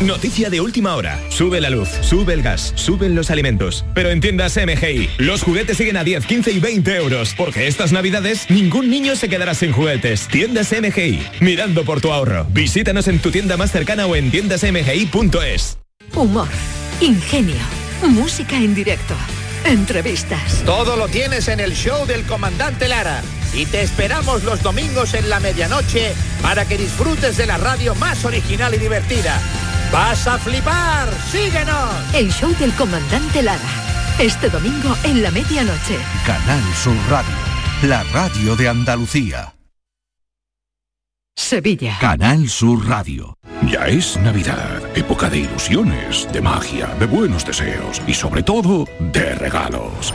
Noticia de última hora. Sube la luz, sube el gas, suben los alimentos. Pero en tiendas MGI, los juguetes siguen a 10, 15 y 20 euros. Porque estas navidades ningún niño se quedará sin juguetes. Tiendas MGI, mirando por tu ahorro. Visítanos en tu tienda más cercana o en tiendasmgi.es. Humor, ingenio, música en directo, entrevistas. Todo lo tienes en el show del comandante Lara. Y te esperamos los domingos en la medianoche para que disfrutes de la radio más original y divertida. ¡Vas a flipar! ¡Síguenos! El show del comandante Lara. Este domingo en la medianoche. Canal Sur Radio, la radio de Andalucía. Sevilla. Canal Sur Radio. Ya es Navidad, época de ilusiones, de magia, de buenos deseos y sobre todo de regalos.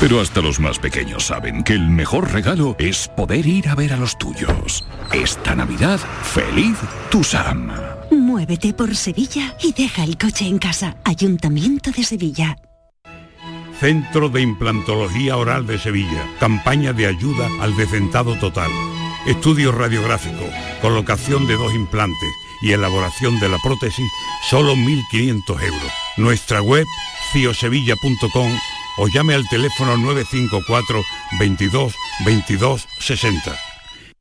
Pero hasta los más pequeños saben que el mejor regalo es poder ir a ver a los tuyos. Esta Navidad, feliz Tusam. Muévete por Sevilla y deja el coche en casa. Ayuntamiento de Sevilla. Centro de Implantología Oral de Sevilla. Campaña de ayuda al decentado total. Estudio radiográfico, colocación de dos implantes y elaboración de la prótesis, solo 1.500 euros. Nuestra web, ciosevilla.com o llame al teléfono 954 22 22 60.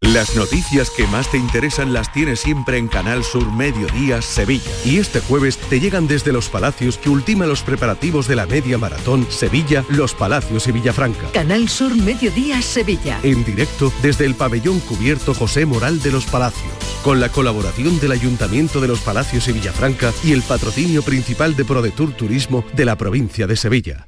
Las noticias que más te interesan las tienes siempre en Canal Sur Mediodía Sevilla. Y este jueves te llegan desde Los Palacios que ultima los preparativos de la media maratón Sevilla, Los Palacios y Villafranca. Canal Sur Mediodía Sevilla. En directo desde el pabellón cubierto José Moral de Los Palacios, con la colaboración del Ayuntamiento de Los Palacios y Villafranca y el patrocinio principal de ProDetour Turismo de la provincia de Sevilla.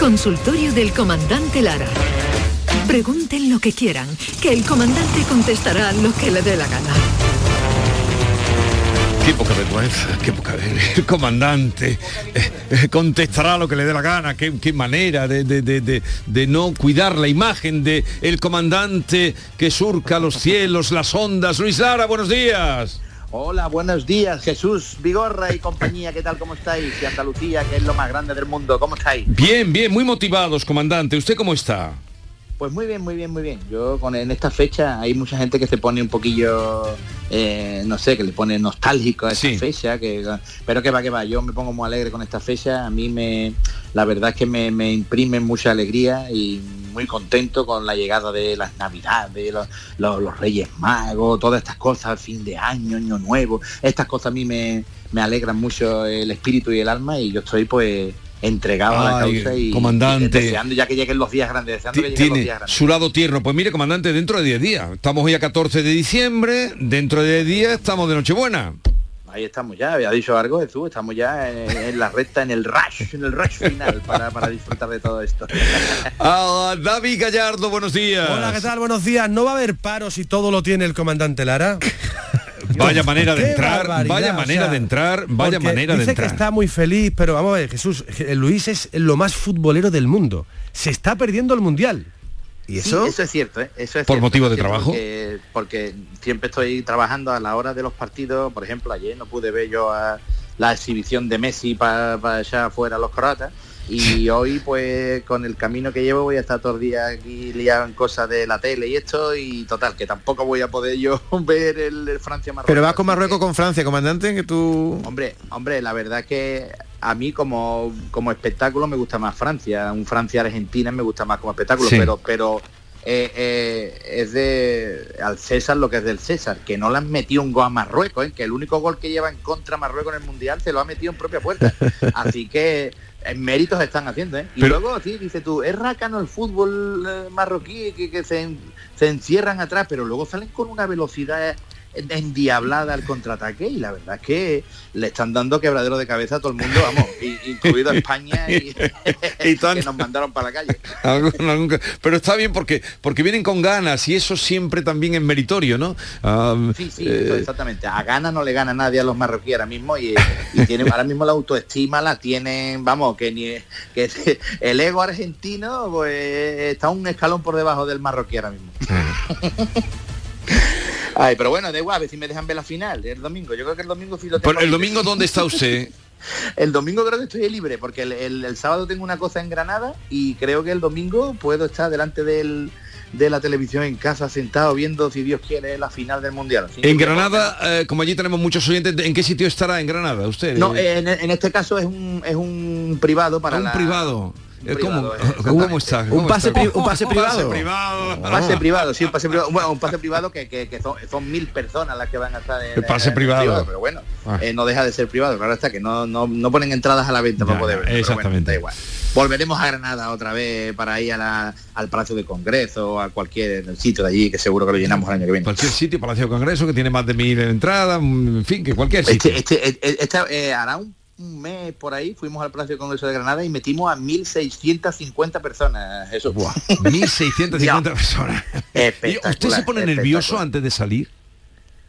Consultorio del comandante Lara. Pregunten lo que quieran, que el comandante contestará lo que le dé la gana. Qué poca vergüenza, qué poca vergüenza. El comandante eh, eh, contestará lo que le dé la gana. Qué, manera de, de- no cuidar la imagen de comandante que surca los cielos, las ondas. Luis Lara, buenos días. Hola, buenos días, Jesús Vigorra y compañía, ¿qué tal? ¿Cómo estáis? Y Andalucía, que es lo más grande del mundo, ¿cómo estáis? Bien, bien, muy motivados, comandante. ¿Usted cómo está? Pues muy bien, muy bien, muy bien. Yo con en esta fecha hay mucha gente que se pone un poquillo, eh, no sé, que le pone nostálgico a esta fecha, que, pero que va, que va. Yo me pongo muy alegre con esta fecha. A mí me, la verdad es que me, me imprime mucha alegría y muy contento con la llegada de las navidades, los, los, los Reyes Magos, todas estas cosas, fin de año, año nuevo. Estas cosas a mí me, me alegran mucho el espíritu y el alma y yo estoy pues entregado a la causa y, comandante. y deseando ya que lleguen los días grandes, deseando que lleguen los días grandes. su lado tierno. Pues mire, comandante, dentro de 10 días. Estamos hoy a 14 de diciembre, dentro de 10 días estamos de Nochebuena. Ahí estamos ya, había dicho algo Jesús, estamos ya en, en la recta, en el rush, en el rush final para, para disfrutar de todo esto. Ah, David Gallardo, buenos días. Hola, ¿qué tal? Buenos días. ¿No va a haber paro si todo lo tiene el comandante Lara? Vaya manera de entrar, vaya o manera sea, de entrar, vaya manera de dice entrar. que está muy feliz, pero vamos a ver, Jesús, Luis es lo más futbolero del mundo. Se está perdiendo el mundial. ¿Y Sí, eso? eso es cierto, ¿eh? eso es ¿Por cierto, motivo de trabajo? Porque, porque siempre estoy trabajando a la hora de los partidos. Por ejemplo, ayer no pude ver yo a la exhibición de Messi para allá afuera los croatas. Y hoy, pues, con el camino que llevo, voy a estar todo el día aquí liado en cosas de la tele y esto. Y total, que tampoco voy a poder yo ver el, el Francia-Marruecos. Pero vas con Marruecos con Francia, comandante, que tú... Hombre, hombre, la verdad que a mí como, como espectáculo me gusta más Francia. Un Francia-Argentina me gusta más como espectáculo, Sí. pero pero eh, eh, es de al César lo que es del César, que no le han metido un gol a Marruecos, ¿eh? que el único gol que lleva en contra Marruecos en el Mundial se lo ha metido en propia puerta. Así que en méritos están haciendo, ¿eh? Y Pero- luego, sí, dice tú, es rácano el fútbol eh, marroquí, que, que se, se encierran atrás, pero luego salen con una velocidad endiablada al contraataque y la verdad es que le están dando quebradero de cabeza a todo el mundo, vamos, incluido a España y, que nos mandaron para la calle. Pero está bien porque porque vienen con ganas y eso siempre también es meritorio, ¿no? Sí, sí, eh, exactamente. A gana no le gana nadie a los marroquíes ahora mismo y, y tienen ahora mismo la autoestima la tienen, vamos, que ni que el ego argentino pues está un escalón por debajo del marroquí ahora mismo. Ay, pero bueno, da igual, a ver si me dejan ver la final el domingo. Yo creo que el domingo sí lo tengo. Pero el domingo, ¿dónde está usted? El domingo creo que estoy libre, porque el, el- el sábado tengo una cosa en Granada y creo que el domingo puedo estar delante del, de la televisión en casa sentado viendo, si Dios quiere, la final del Mundial. Así En Granada, eh, como allí tenemos muchos oyentes, ¿en qué sitio estará en Granada usted? No, en, en este caso es un, es un privado para un la- privado. Eh, ¿Cómo, privado, ¿Cómo está? Un ¿Cómo pase está? pri- un pase privado. privado. Un pase privado, sí, un pase privado. Bueno, un pase privado que, que- que son, son mil personas las que van a estar en El pase en privado. pero bueno, Ah. eh, no deja de ser privado. Claro está que no, no, no ponen entradas a la venta para poder ver. pero bueno, exactamente. da igual. Volveremos a Granada otra vez para ir a la- al Palacio de Congreso o a cualquier sitio de allí que seguro que lo llenamos el año que viene. Cualquier sitio, Palacio de Congreso, que tiene más de mil entradas, en fin, que cualquier sitio. Este, este, esta, eh, hará un, un mes por ahí fuimos al Palacio de Congreso de Granada y metimos a 1.650 personas. Eso. 1.650 personas. ¿Y ¿Usted se pone nervioso antes de salir?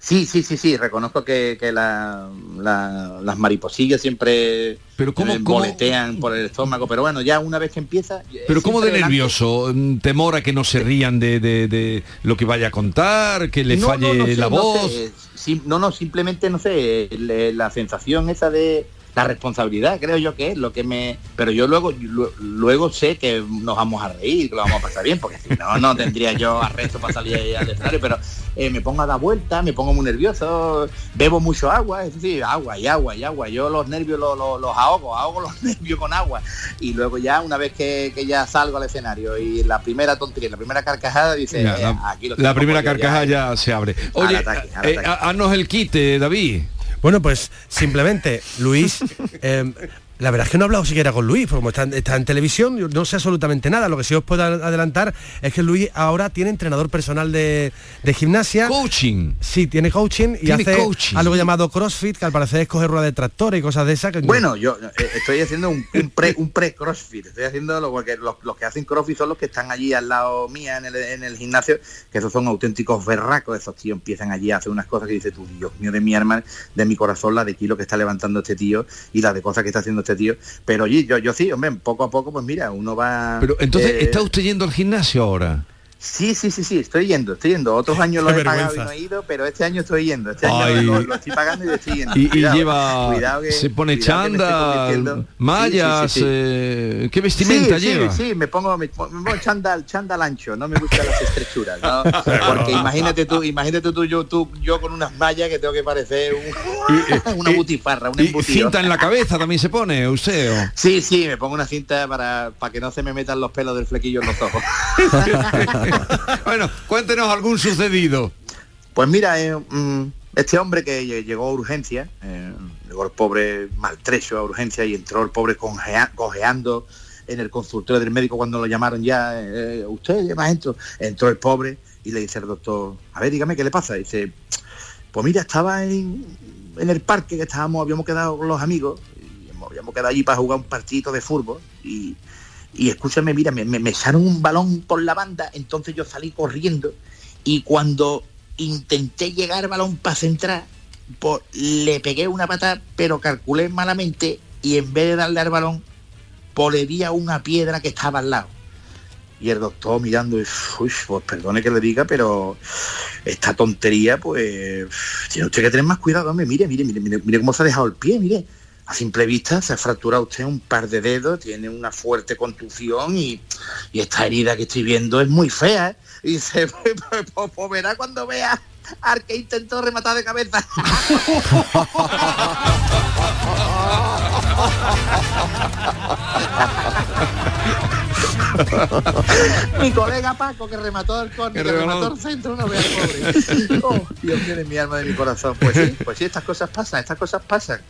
Sí, sí, sí, sí, reconozco que, que la- la- las mariposillas siempre pero cómo, boletean por el estómago, pero bueno, ya una vez que empieza... eh, Pero ¿cómo de delante- nervioso? Mm, ¿Temor a que no se rían de, de- de lo que vaya a contar? ¿Que le No, falle no, no sé, la voz? sé, no, no, simplemente, no sé, le- la sensación esa de la responsabilidad, creo yo que es lo que me... Pero yo luego lu- luego sé que nos vamos a reír, que lo vamos a pasar bien, porque si no, no tendría yo arresto para salir ahí al escenario, pero eh, me pongo a dar vueltas, me pongo muy nervioso, bebo mucho agua, es decir, agua y agua y agua. Yo los nervios los, los- los ahogo, ahogo los nervios con agua. Y luego ya, una vez que, que ya salgo al escenario y la primera tontería, la primera carcajada, dice, Ya, eh, la, aquí lo la primera ya, carcajada ya, se abre. Oye, eh, haznos el quite, David. Bueno, pues simplemente, Luis, eh, la verdad es que no he hablado siquiera con Luis, porque como está, está en televisión, no sé absolutamente nada. Lo que sí os puedo adelantar es que Luis ahora tiene entrenador personal de, de gimnasia. Coaching. Sí, tiene coaching y Tiene hace coaching. algo llamado CrossFit, que al parecer es coger rueda de tractor y cosas de esas. que- Bueno, yo eh, estoy haciendo un, un pre un pre crossfit, estoy haciendo lo porque los, los que hacen crossfit son los que están allí al lado mía en el, en el gimnasio, que esos son auténticos berracos, esos tíos empiezan allí a hacer unas cosas que dice tú, Dios mío de mi arma, de mi corazón, la de kilo que está levantando este tío y la de cosas que está haciendo este tío. Pero oye, yo, yo sí, hombre, poco a poco, pues mira, uno va. Pero entonces, eh, ¿está usted yendo al gimnasio ahora? Sí, sí, sí, sí, estoy yendo, estoy yendo. Otros años lo he pagado y no he ido, pero este año estoy yendo. Este año lo, lo estoy pagando y estoy yendo. Y, y Cuidado, lleva, cuidado que- se pone chándal, mallas, Sí, sí, sí, sí. eh, ¿qué vestimenta lleva? Sí, sí, me pongo, me, pongo- chándal, chándal ancho, no me gustan las estrechuras, ¿no? Porque imagínate tú, imagínate tú, yo, tú, yo con unas mallas que tengo que parecer un- una butifarra, un Y embutido. cinta en la cabeza también se pone, usted. o- Sí, sí, me pongo una cinta para, para que no se me metan los pelos del flequillo en los ojos. bueno, cuéntenos algún sucedido. Pues mira, eh, mm, este hombre que lle- llegó a urgencia, eh, llegó el pobre maltrecho a urgencia y entró el pobre congea- cojeando en el consultorio del médico cuando lo llamaron ya, eh, usted ya adentro, entró el pobre y le dice al doctor, a ver, dígame qué le pasa. dice, pues mira, estaba en, en el parque que estábamos, habíamos quedado con los amigos, y habíamos quedado allí para jugar un partidito de fútbol y, y escúchame, mira, me, me, echaron un balón por la banda, entonces yo salí corriendo y cuando intenté llegar al balón para centrar, pues, le pegué una patada, pero calculé malamente y en vez de darle al balón, pues le di a una piedra que estaba al lado. Y el doctor mirando, uy, pues perdone que le diga, pero esta tontería, pues tiene usted que tener más cuidado, hombre. Mire, mire, mire, mire cómo se ha dejado el pie, mire. A simple vista se ha fracturado usted un par de dedos, tiene una fuerte contusión y, y esta herida que estoy viendo es muy fea. ¿eh? Y pues, pues, pues, pues verá cuando vea al que intentó rematar de cabeza. Mi colega Paco que remató el córner, que remató el centro, no vea el pobre. Oh, Dios mío de mi alma, de mi corazón. Pues sí, pues sí, estas cosas pasan, estas cosas pasan.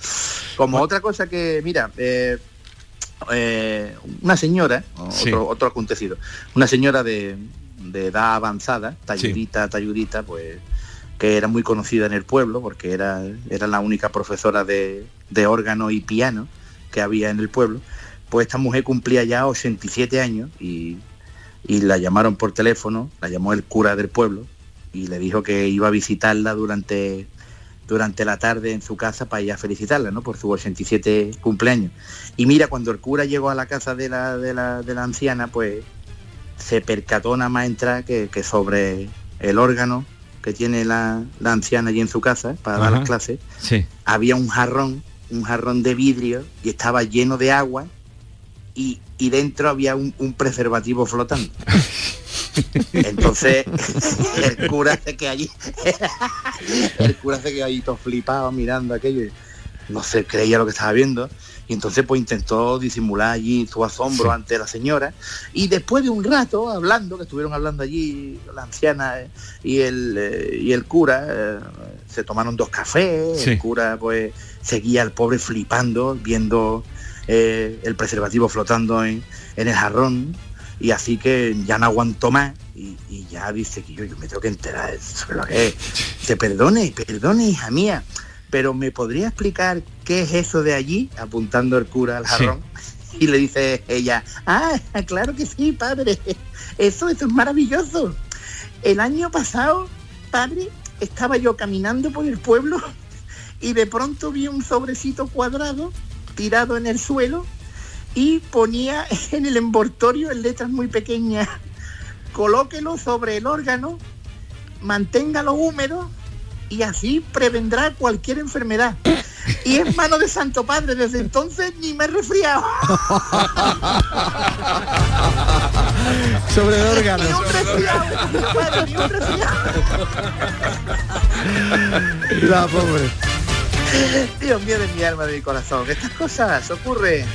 Como otra cosa que, mira, eh, eh, una señora, Sí. otro, otro acontecido, una señora de, de edad avanzada, talludita, talludita, pues que era muy conocida en el pueblo porque era, era la única profesora de, de órgano y piano que había en el pueblo, pues esta mujer cumplía ya 87 años y, y la llamaron por teléfono, la llamó el cura del pueblo y le dijo que iba a visitarla durante, durante la tarde en su casa para ir a felicitarla, ¿no? Por su 87 cumpleaños. Y mira, cuando el cura llegó a la casa de la, de la, de la anciana, pues se percató nada más entrar que, que sobre el órgano que tiene la, la anciana allí en su casa para dar las clases, Sí. había un jarrón, un jarrón de vidrio y estaba lleno de agua y, y dentro había un, un preservativo flotando. Entonces el cura se quedó allí, el cura se quedó allí todo flipado mirando aquello y no se creía lo que estaba viendo. Y entonces pues intentó disimular allí su asombro Sí. ante la señora. Y después de un rato hablando, que estuvieron hablando allí la anciana eh, y el, eh, y el cura, eh, se tomaron dos cafés, Sí. el cura pues seguía al pobre flipando, viendo eh, el preservativo flotando en, en el jarrón. Y así que ya no aguantó más y, y ya dice que yo, yo me tengo que enterar sobre lo que es. Te perdone, perdone, hija mía, pero ¿me podría explicar qué es eso de allí? Apuntando el cura al Sí. jarrón. Y le dice ella, ah, claro que sí, padre. Eso, eso es maravilloso. El año pasado, padre, estaba yo caminando por el pueblo y de pronto vi un sobrecito cuadrado tirado en el suelo y ponía en el envoltorio en letras muy pequeñas, colóquelo sobre el órgano, manténgalo húmedo y así prevendrá cualquier enfermedad. Y es mano de Santo Padre, desde entonces ni me he resfriado. Sobre el órgano. Ni un resfriado, ni un resfriado. La pobre. Dios mío de mi alma, de mi corazón. Estas cosas ocurren.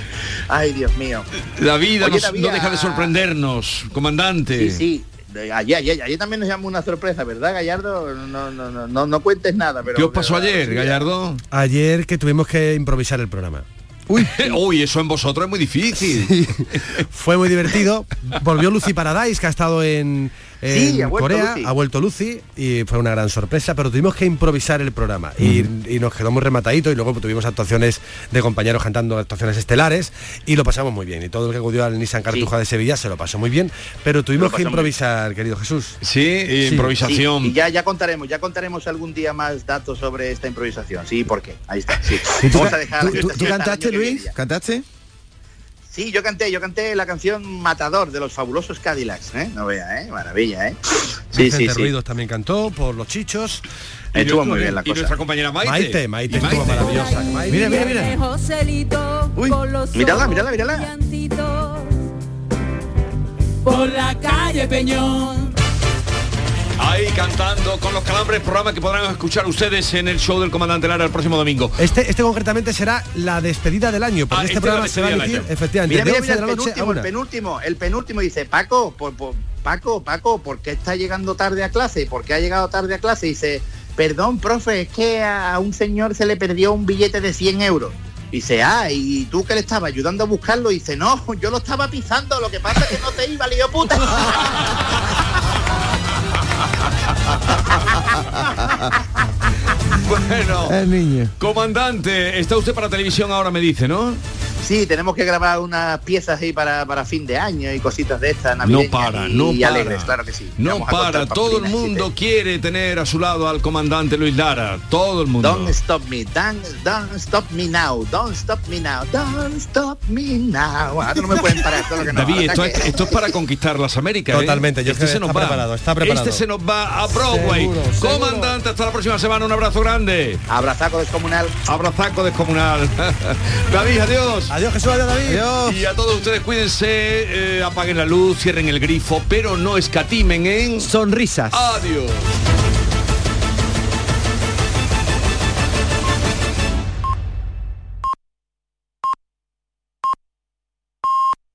Ay, Dios mío. La vida Oye, nos- David, no deja de sorprendernos, comandante. Sí, sí. Ayer, ayer, ayer también nos llamó una sorpresa, ¿verdad, Gallardo? No, no, no, no, no cuentes nada, pero. ¿Qué os pasó pero- ayer, Gallardo? Ayer que tuvimos que improvisar el programa. Uy, uy, eso en vosotros es muy difícil. Fue muy divertido. Volvió Lucy Paradise, que ha estado en, en Sí, ha Corea, Lucy. ha vuelto Lucy y fue una gran sorpresa, pero tuvimos que improvisar el programa y, y nos quedó muy rematadito y luego tuvimos actuaciones de compañeros cantando actuaciones estelares y lo pasamos muy bien. Y todo el que acudió al Nissan Cartuja de Sevilla se lo pasó muy bien, pero tuvimos que improvisar, querido Jesús. Sí, improvisación. Sí, y ya, ya contaremos, ya contaremos algún día más datos sobre esta improvisación. Sí, ¿por qué? Ahí está. Sí. ¿Y tú, Vamos ca- a dejar tú- la tú- fiesta tú hasta el cantaste, Luis? ¿Cantaste? Sí, yo canté, yo canté la canción Matador de los fabulosos Cadillacs, ¿eh? No vea, ¿eh? Maravilla, ¿eh? Sí, sí, Vicente sí. Ruidos tamén cantó por los chichos. Estuvo muy bien la Y cosa. nuestra compañera Maite. Maite, Maite estuvo maravillosa. Mira, mira, mira. Joselito, Uy, mírala, mírala, mírala. Por la calle Peñón. Ahí cantando con los calambres, programa que podrán escuchar ustedes en el show del comandante Lara el próximo domingo. Este, este concretamente será la despedida del año, porque Ah, este, este programa se va a emitir del año. efectivamente Mira, de mira, 11 mira, de el la noche a penúltimo, el penúltimo, el penúltimo dice, Paco, por, por- Paco, Paco, ¿por qué está llegando tarde a clase? ¿Por qué ha llegado tarde a clase? Dice, perdón, profe, es que a un señor se le perdió un billete de 100 euros. Dice, ah, ¿y tú que le estabas ayudando a buscarlo? Dice, no, yo lo estaba pisando, lo que pasa es que no te iba, lío puta. Bueno, El niño. comandante, está usted para televisión ahora, me dice, ¿no? Sí, tenemos que grabar unas piezas ahí para, para fin de año y cositas de estas No navideñas para, y, no y para. alegres, claro que sí. No Vamos para, todo el mundo quiere tener a su lado al comandante Luis Lara, todo el mundo. Don't stop me, don't, don't stop me now, don't stop me now, don't stop me now. Ahora no me pueden parar, todo lo que no. David, esto que- es, esto es para conquistar las Américas. ¿eh? Totalmente, yo este creo que se nos está va. preparado, está preparado. Este se nos va a Broadway. Seguro, seguro. Comandante, hasta la próxima semana, un abrazo grande. Abrazaco descomunal. Abrazaco descomunal. David, adiós. Adiós Jesús, adiós David. Y a todos ustedes cuídense, eh, apaguen la luz, cierren el grifo, pero no escatimen en Sonrisas. adiós.